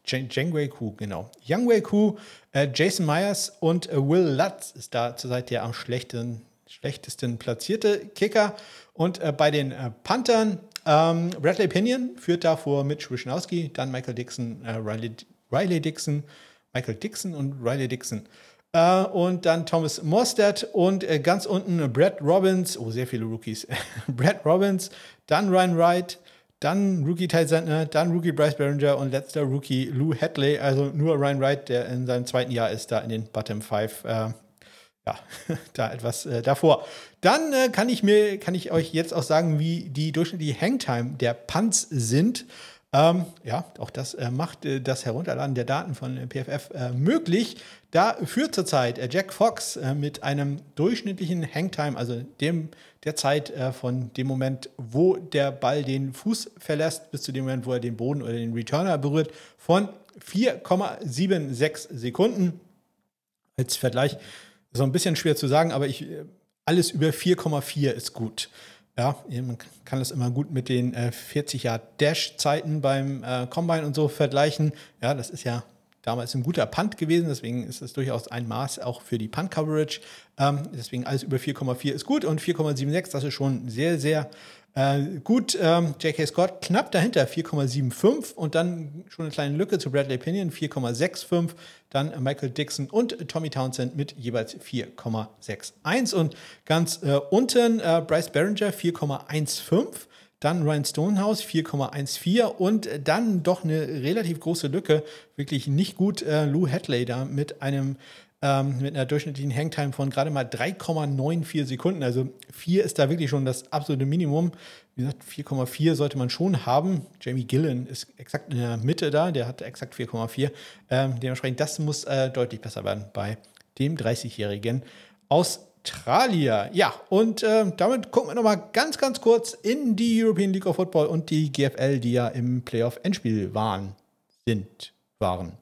Jangwei Ku, genau. Youngwei Ku, äh, Jason Myers und äh, Will Lutz ist da zurzeit der am schlechtesten, schlechtesten platzierte Kicker. Und bei den Panthern, ähm, Bradley Pinion führt davor Mitch Wischnowski, dann Michael Dixon, äh, Riley, Riley, Dixon, Michael Dixon und Riley Dixon. Äh, und dann Thomas Morstead und äh, ganz unten Brad Robbins, oh, sehr viele Rookies. Brad Robbins, dann Ryan Wright, dann Rookie Ty Sentner, dann Rookie Bryce Behringer und letzter Rookie Lou Hadley. Also nur Ryan Wright, der in seinem zweiten Jahr ist, da in den Bottom Five 5 ja, da etwas äh, davor. Dann äh, kann ich mir, kann ich euch jetzt auch sagen, wie die durchschnittliche Hangtime der Punts sind. Ähm, ja, auch das äh, macht äh, das Herunterladen der Daten von äh, PFF äh, möglich. Da führt zurzeit Jack Fox mit einem durchschnittlichen Hangtime, also dem der Zeit von dem Moment, wo der Ball den Fuß verlässt, bis zu dem Moment, wo er den Boden oder den Returner berührt, von 4,76 Sekunden. Als Vergleich so ein bisschen schwer zu sagen, aber ich, alles über 4,4 ist gut. Ja, man kann das immer gut mit den äh, 40 Jahr Dash-Zeiten beim äh, Combine und so vergleichen. Ja, das ist ja damals ein guter Punt gewesen, deswegen ist es durchaus ein Maß auch für die Punt-Coverage. Ähm, deswegen alles über 4,4 ist gut und 4,76, das ist schon sehr, sehr äh, gut, ähm, J.K. Scott knapp dahinter, 4,75 und dann schon eine kleine Lücke zu Bradley Pinion, 4,65, dann Michael Dixon und Tommy Townsend mit jeweils 4,61 und ganz äh, unten äh, Bryce Behringer 4,15. Dann Ryan Stonehouse 4,14 und dann doch eine relativ große Lücke, wirklich nicht gut. Äh, Lou Hadley da mit einem ähm, mit einer durchschnittlichen Hangtime von gerade mal 3,94 Sekunden. Also 4 ist da wirklich schon das absolute Minimum. Wie gesagt, 4,4 sollte man schon haben. Jamie Gillen ist exakt in der Mitte da, der hat exakt 4,4. Ähm, dementsprechend, das muss äh, deutlich besser werden bei dem 30-jährigen Australier. Ja, und äh, damit gucken wir nochmal ganz, ganz kurz in die European League of Football und die GFL, die ja im Playoff-Endspiel waren, sind, waren.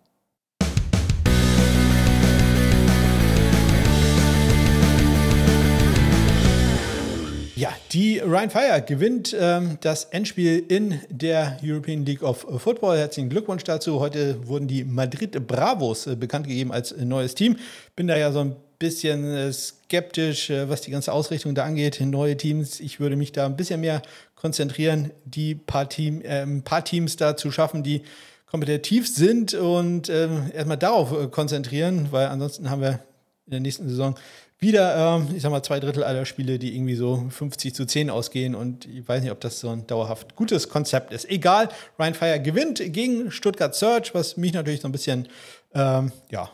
Ja, die Ryan Fire gewinnt ähm, das Endspiel in der European League of Football. Herzlichen Glückwunsch dazu. Heute wurden die Madrid Bravos äh, bekannt gegeben als neues Team. Bin da ja so ein bisschen äh, skeptisch, äh, was die ganze Ausrichtung da angeht. Neue Teams. Ich würde mich da ein bisschen mehr konzentrieren, die paar, Team, äh, paar Teams da zu schaffen, die kompetitiv sind und ähm, erstmal darauf äh, konzentrieren, weil ansonsten haben wir in der nächsten Saison wieder, ähm, ich sag mal, zwei Drittel aller Spiele, die irgendwie so 50 zu 10 ausgehen. Und ich weiß nicht, ob das so ein dauerhaft gutes Konzept ist. Egal, Ryan Fire gewinnt gegen Stuttgart Search, was mich natürlich so ein bisschen ähm, ja,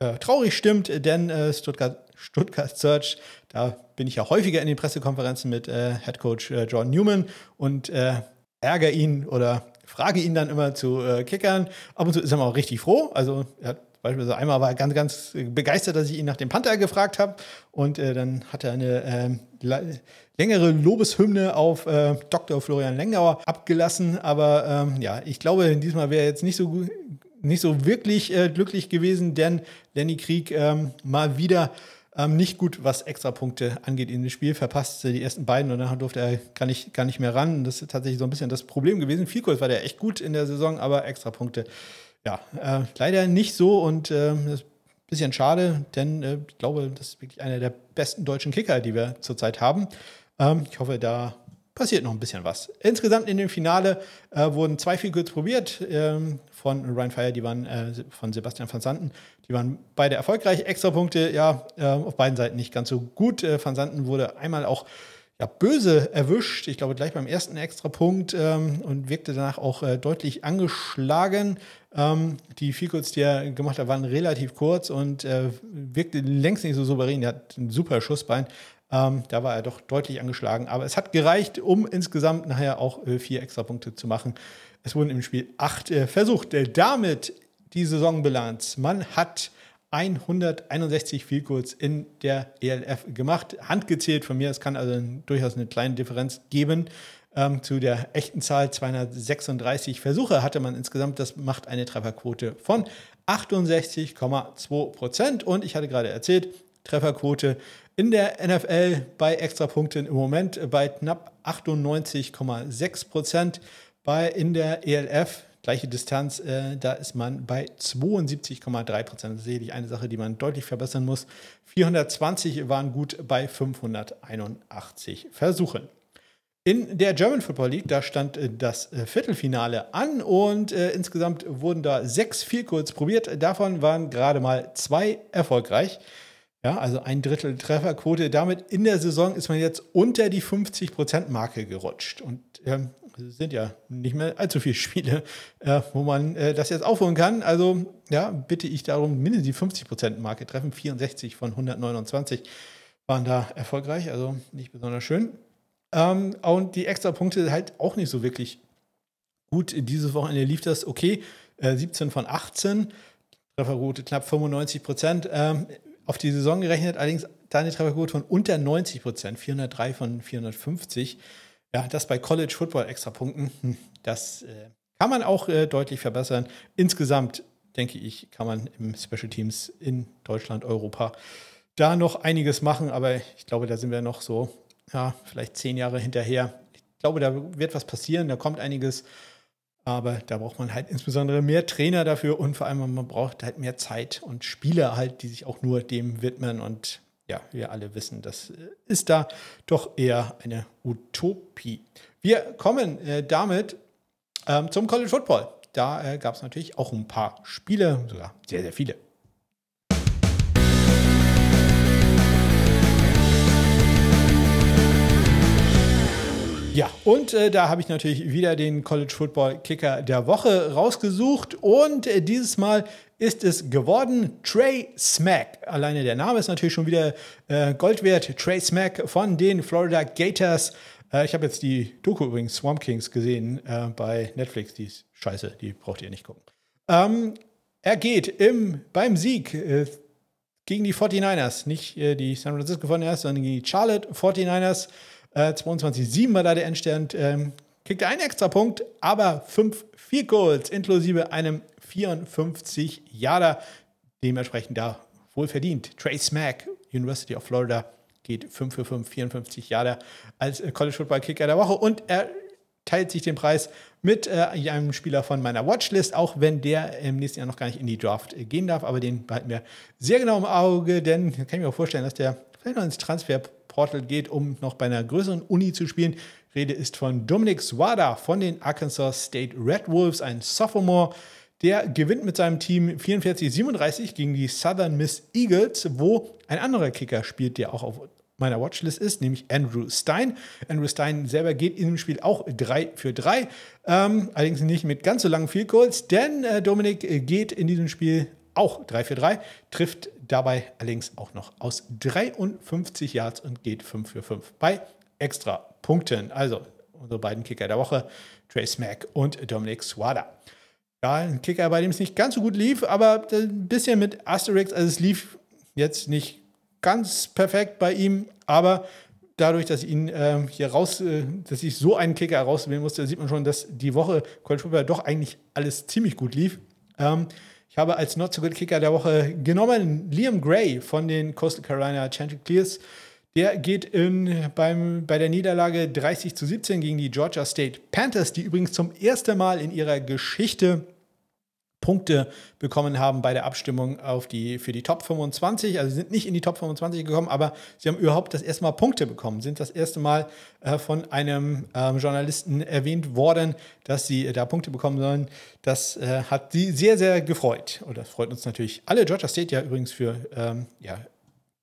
äh, traurig stimmt, denn äh, Stuttgart, Stuttgart Search, da bin ich ja häufiger in den Pressekonferenzen mit äh, Head Coach äh, John Newman und äh, ärgere ihn oder frage ihn dann immer zu äh, Kickern. Ab und zu ist er mal auch richtig froh. Also er hat Beispielsweise einmal war er ganz, ganz begeistert, dass ich ihn nach dem Panther gefragt habe. Und äh, dann hat er eine äh, längere Lobeshymne auf äh, Dr. Florian Lengauer abgelassen. Aber ähm, ja, ich glaube, diesmal wäre er jetzt nicht so, nicht so wirklich äh, glücklich gewesen, denn Lenny Krieg ähm, mal wieder ähm, nicht gut, was Extrapunkte angeht in dem Spiel. Verpasste die ersten beiden und dann durfte er gar nicht, gar nicht mehr ran. Das ist tatsächlich so ein bisschen das Problem gewesen. Viel kurz war der echt gut in der Saison, aber Extrapunkte ja, äh, leider nicht so und äh, das ist ein bisschen schade, denn äh, ich glaube, das ist wirklich einer der besten deutschen Kicker, die wir zurzeit haben. Ähm, ich hoffe, da passiert noch ein bisschen was. Insgesamt in dem Finale äh, wurden zwei Feelgoods probiert ähm, von Ryan Fire, die waren äh, von Sebastian van Santen. Die waren beide erfolgreich. Extrapunkte, ja, äh, auf beiden Seiten nicht ganz so gut. Äh, van Santen wurde einmal auch ja, böse erwischt. Ich glaube, gleich beim ersten Extrapunkt ähm, und wirkte danach auch äh, deutlich angeschlagen. Ähm, die Feelgoals, die er gemacht hat, waren relativ kurz und äh, wirkte längst nicht so souverän. Er hat ein super Schussbein. Ähm, da war er doch deutlich angeschlagen. Aber es hat gereicht, um insgesamt nachher auch äh, vier Extrapunkte zu machen. Es wurden im Spiel acht äh, versucht. Äh, damit die Saisonbilanz. Man hat 161 Field in der ELF gemacht. Handgezählt von mir, es kann also durchaus eine kleine Differenz geben. Ähm, zu der echten Zahl 236 Versuche hatte man insgesamt. Das macht eine Trefferquote von 68,2 Prozent. Und ich hatte gerade erzählt, Trefferquote in der NFL bei Extrapunkten im Moment bei knapp 98,6 Prozent. Bei in der ELF gleiche Distanz, äh, da ist man bei 72,3 Prozent. Das ist sicherlich eine Sache, die man deutlich verbessern muss. 420 waren gut bei 581 Versuchen. In der German Football League, da stand äh, das äh, Viertelfinale an und äh, insgesamt wurden da sechs Vielkurz probiert. Davon waren gerade mal zwei erfolgreich. Ja, also ein Drittel Trefferquote. Damit in der Saison ist man jetzt unter die 50%-Marke gerutscht. Und ähm, es sind ja nicht mehr allzu viele Spiele, äh, wo man äh, das jetzt aufholen kann. Also ja, bitte ich darum, mindestens die 50%-Marke treffen. 64 von 129 waren da erfolgreich, also nicht besonders schön. Ähm, und die extra Punkte halt auch nicht so wirklich gut. Dieses Wochenende lief das okay. Äh, 17 von 18. Trefferquote knapp 95 Prozent. Ähm, auf die Saison gerechnet allerdings da eine Trefferquote von unter 90 Prozent. 403 von 450. Ja, das bei College Football extra Punkten. Hm, das äh, kann man auch äh, deutlich verbessern. Insgesamt denke ich, kann man im Special Teams in Deutschland, Europa da noch einiges machen, aber ich glaube, da sind wir noch so ja, vielleicht zehn Jahre hinterher. Ich glaube, da wird was passieren, da kommt einiges. Aber da braucht man halt insbesondere mehr Trainer dafür und vor allem man braucht halt mehr Zeit und Spieler halt, die sich auch nur dem widmen. Und ja, wir alle wissen, das ist da doch eher eine Utopie. Wir kommen äh, damit ähm, zum College Football. Da äh, gab es natürlich auch ein paar Spiele, sogar sehr, sehr viele. Ja, und äh, da habe ich natürlich wieder den College Football Kicker der Woche rausgesucht. Und äh, dieses Mal ist es geworden Trey Smack. Alleine der Name ist natürlich schon wieder äh, Gold wert. Trey Smack von den Florida Gators. Äh, ich habe jetzt die Doku übrigens Swamp Kings gesehen äh, bei Netflix. Die ist scheiße, die braucht ihr nicht gucken. Ähm, er geht im, beim Sieg äh, gegen die 49ers, nicht die San Francisco 49ers, sondern gegen die Charlotte 49ers. Äh, 22-7 war da der Endstand. Ähm, kriegt einen extra Punkt, aber 5 Field Goals inklusive einem 54 Jahre. Dementsprechend da wohl verdient. Trey Smack, University of Florida, geht 5 für 5, 54 Jahre als äh, College Football Kicker der Woche und er teilt sich den Preis mit äh, einem Spieler von meiner Watchlist, auch wenn der im nächsten Jahr noch gar nicht in die Draft äh, gehen darf, aber den behalten wir sehr genau im Auge, denn kann ich mir auch vorstellen, dass der vielleicht noch ins Transfer Portal geht, um noch bei einer größeren Uni zu spielen. Rede ist von Dominic Swada von den Arkansas State Red Wolves, ein Sophomore. Der gewinnt mit seinem Team 44-37 gegen die Southern Miss Eagles, wo ein anderer Kicker spielt, der auch auf meiner Watchlist ist, nämlich Andrew Stein. Andrew Stein selber geht in dem Spiel auch 3 für 3, ähm, allerdings nicht mit ganz so langen Field Goals, denn äh, Dominik geht in diesem Spiel auch 3 für 3, trifft dabei allerdings auch noch aus 53 Yards und geht 5 für 5 bei extra Punkten. Also unsere beiden Kicker der Woche, Trey Smack und Dominic Swada. Ja, ein Kicker, bei dem es nicht ganz so gut lief, aber ein bisschen mit Asterix, also es lief jetzt nicht ganz perfekt bei ihm, aber dadurch, dass ich ihn äh, hier raus, äh, dass ich so einen Kicker herauswählen musste, sieht man schon, dass die Woche College Football doch eigentlich alles ziemlich gut lief. Ähm, ich habe als Not So Good Kicker der Woche genommen Liam Gray von den Coastal Carolina Chanticleers. Der geht in, beim, bei der Niederlage 30 zu 17 gegen die Georgia State Panthers, die übrigens zum ersten Mal in ihrer Geschichte Punkte bekommen haben bei der Abstimmung auf die, für die Top 25. Also sie sind nicht in die Top 25 gekommen, aber sie haben überhaupt das erste Mal Punkte bekommen. Sind das erste Mal äh, von einem ähm, Journalisten erwähnt worden, dass sie äh, da Punkte bekommen sollen. Das äh, hat sie sehr, sehr gefreut. Und das freut uns natürlich alle. Georgia State ja übrigens für ähm, ja,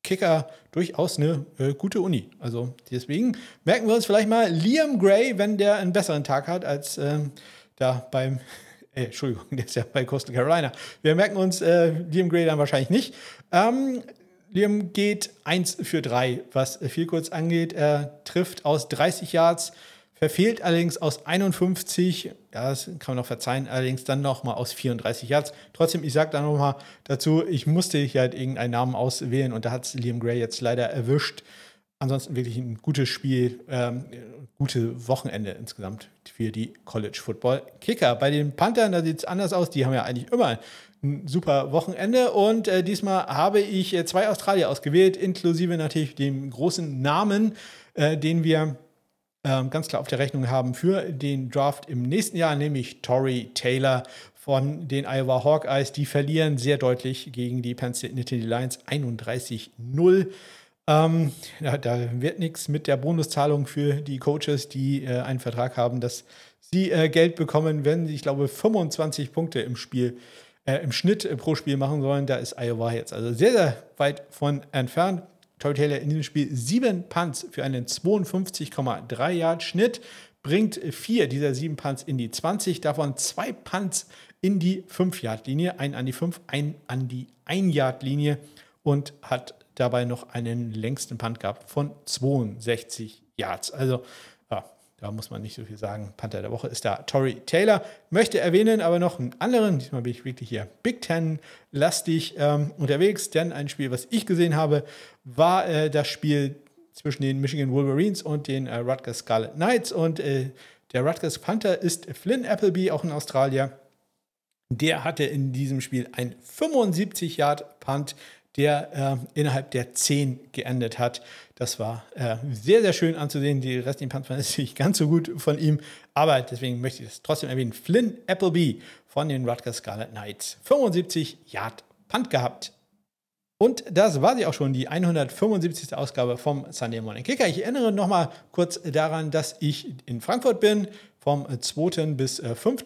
Kicker durchaus eine äh, gute Uni. Also deswegen merken wir uns vielleicht mal Liam Gray, wenn der einen besseren Tag hat als ähm, da beim äh, Entschuldigung, der ist ja bei Coastal Carolina. Wir merken uns äh, Liam Gray dann wahrscheinlich nicht. Ähm, Liam geht 1 für 3, was viel kurz angeht. Er trifft aus 30 Yards, verfehlt allerdings aus 51, ja, das kann man noch verzeihen, allerdings dann nochmal aus 34 Yards. Trotzdem, ich sage da nochmal dazu, ich musste hier halt irgendeinen Namen auswählen und da hat es Liam Gray jetzt leider erwischt. Ansonsten wirklich ein gutes Spiel, ähm, gute Wochenende insgesamt für die College Football Kicker. Bei den Panthern, da sieht es anders aus. Die haben ja eigentlich immer ein super Wochenende. Und äh, diesmal habe ich äh, zwei Australier ausgewählt, inklusive natürlich dem großen Namen, äh, den wir ähm, ganz klar auf der Rechnung haben für den Draft im nächsten Jahr, nämlich Tory Taylor von den Iowa Hawkeyes. Die verlieren sehr deutlich gegen die Penn State Nittany Lions 31-0. Ähm, ja, da wird nichts mit der Bonuszahlung für die Coaches, die äh, einen Vertrag haben, dass sie äh, Geld bekommen, wenn sie, ich glaube, 25 Punkte im Spiel, äh, im Schnitt äh, pro Spiel machen sollen. Da ist Iowa jetzt also sehr, sehr weit von entfernt. Tory Taylor in diesem Spiel sieben Punts für einen 52,3 Yard Schnitt, bringt vier dieser sieben Punts in die 20, davon zwei Punts in die 5 Yard Linie, ein an die 5, ein an die 1 Yard Linie und hat dabei noch einen längsten Punt gehabt von 62 Yards. Also ja, da muss man nicht so viel sagen. Panther der Woche ist da Tory Taylor. Möchte erwähnen aber noch einen anderen. Diesmal bin ich wirklich hier Big Ten-lastig ähm, unterwegs, denn ein Spiel, was ich gesehen habe, war äh, das Spiel zwischen den Michigan Wolverines und den äh, Rutgers Scarlet Knights. Und äh, der Rutgers Panther ist Flynn Appleby, auch in Australien. Der hatte in diesem Spiel ein 75-Yard-Punt der äh, innerhalb der 10 geendet hat. Das war äh, sehr, sehr schön anzusehen. Die restlichen Punts waren natürlich ganz so gut von ihm, aber deswegen möchte ich es trotzdem erwähnen. Flynn Appleby von den Rutgers Scarlet Knights. 75 Yard Punt gehabt. Und das war sie auch schon, die 175. Ausgabe vom Sunday Morning Kicker. Ich erinnere nochmal kurz daran, dass ich in Frankfurt bin, vom 2. bis 5.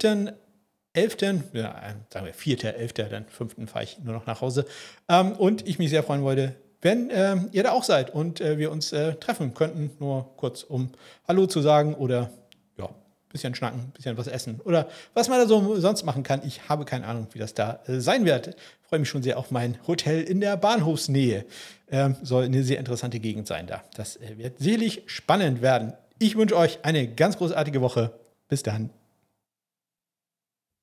Äh, 11., ja, sagen wir 4., 11., dann 5. fahre ich nur noch nach Hause. Ähm, und ich mich sehr freuen wollte, wenn ähm, ihr da auch seid und äh, wir uns äh, treffen könnten, nur kurz um Hallo zu sagen oder ja, bisschen schnacken, bisschen was essen oder was man da so sonst machen kann. Ich habe keine Ahnung, wie das da äh, sein wird. Freue mich schon sehr auf mein Hotel in der Bahnhofsnähe. Ähm, soll eine sehr interessante Gegend sein da. Das äh, wird sicherlich spannend werden. Ich wünsche euch eine ganz großartige Woche. Bis dann.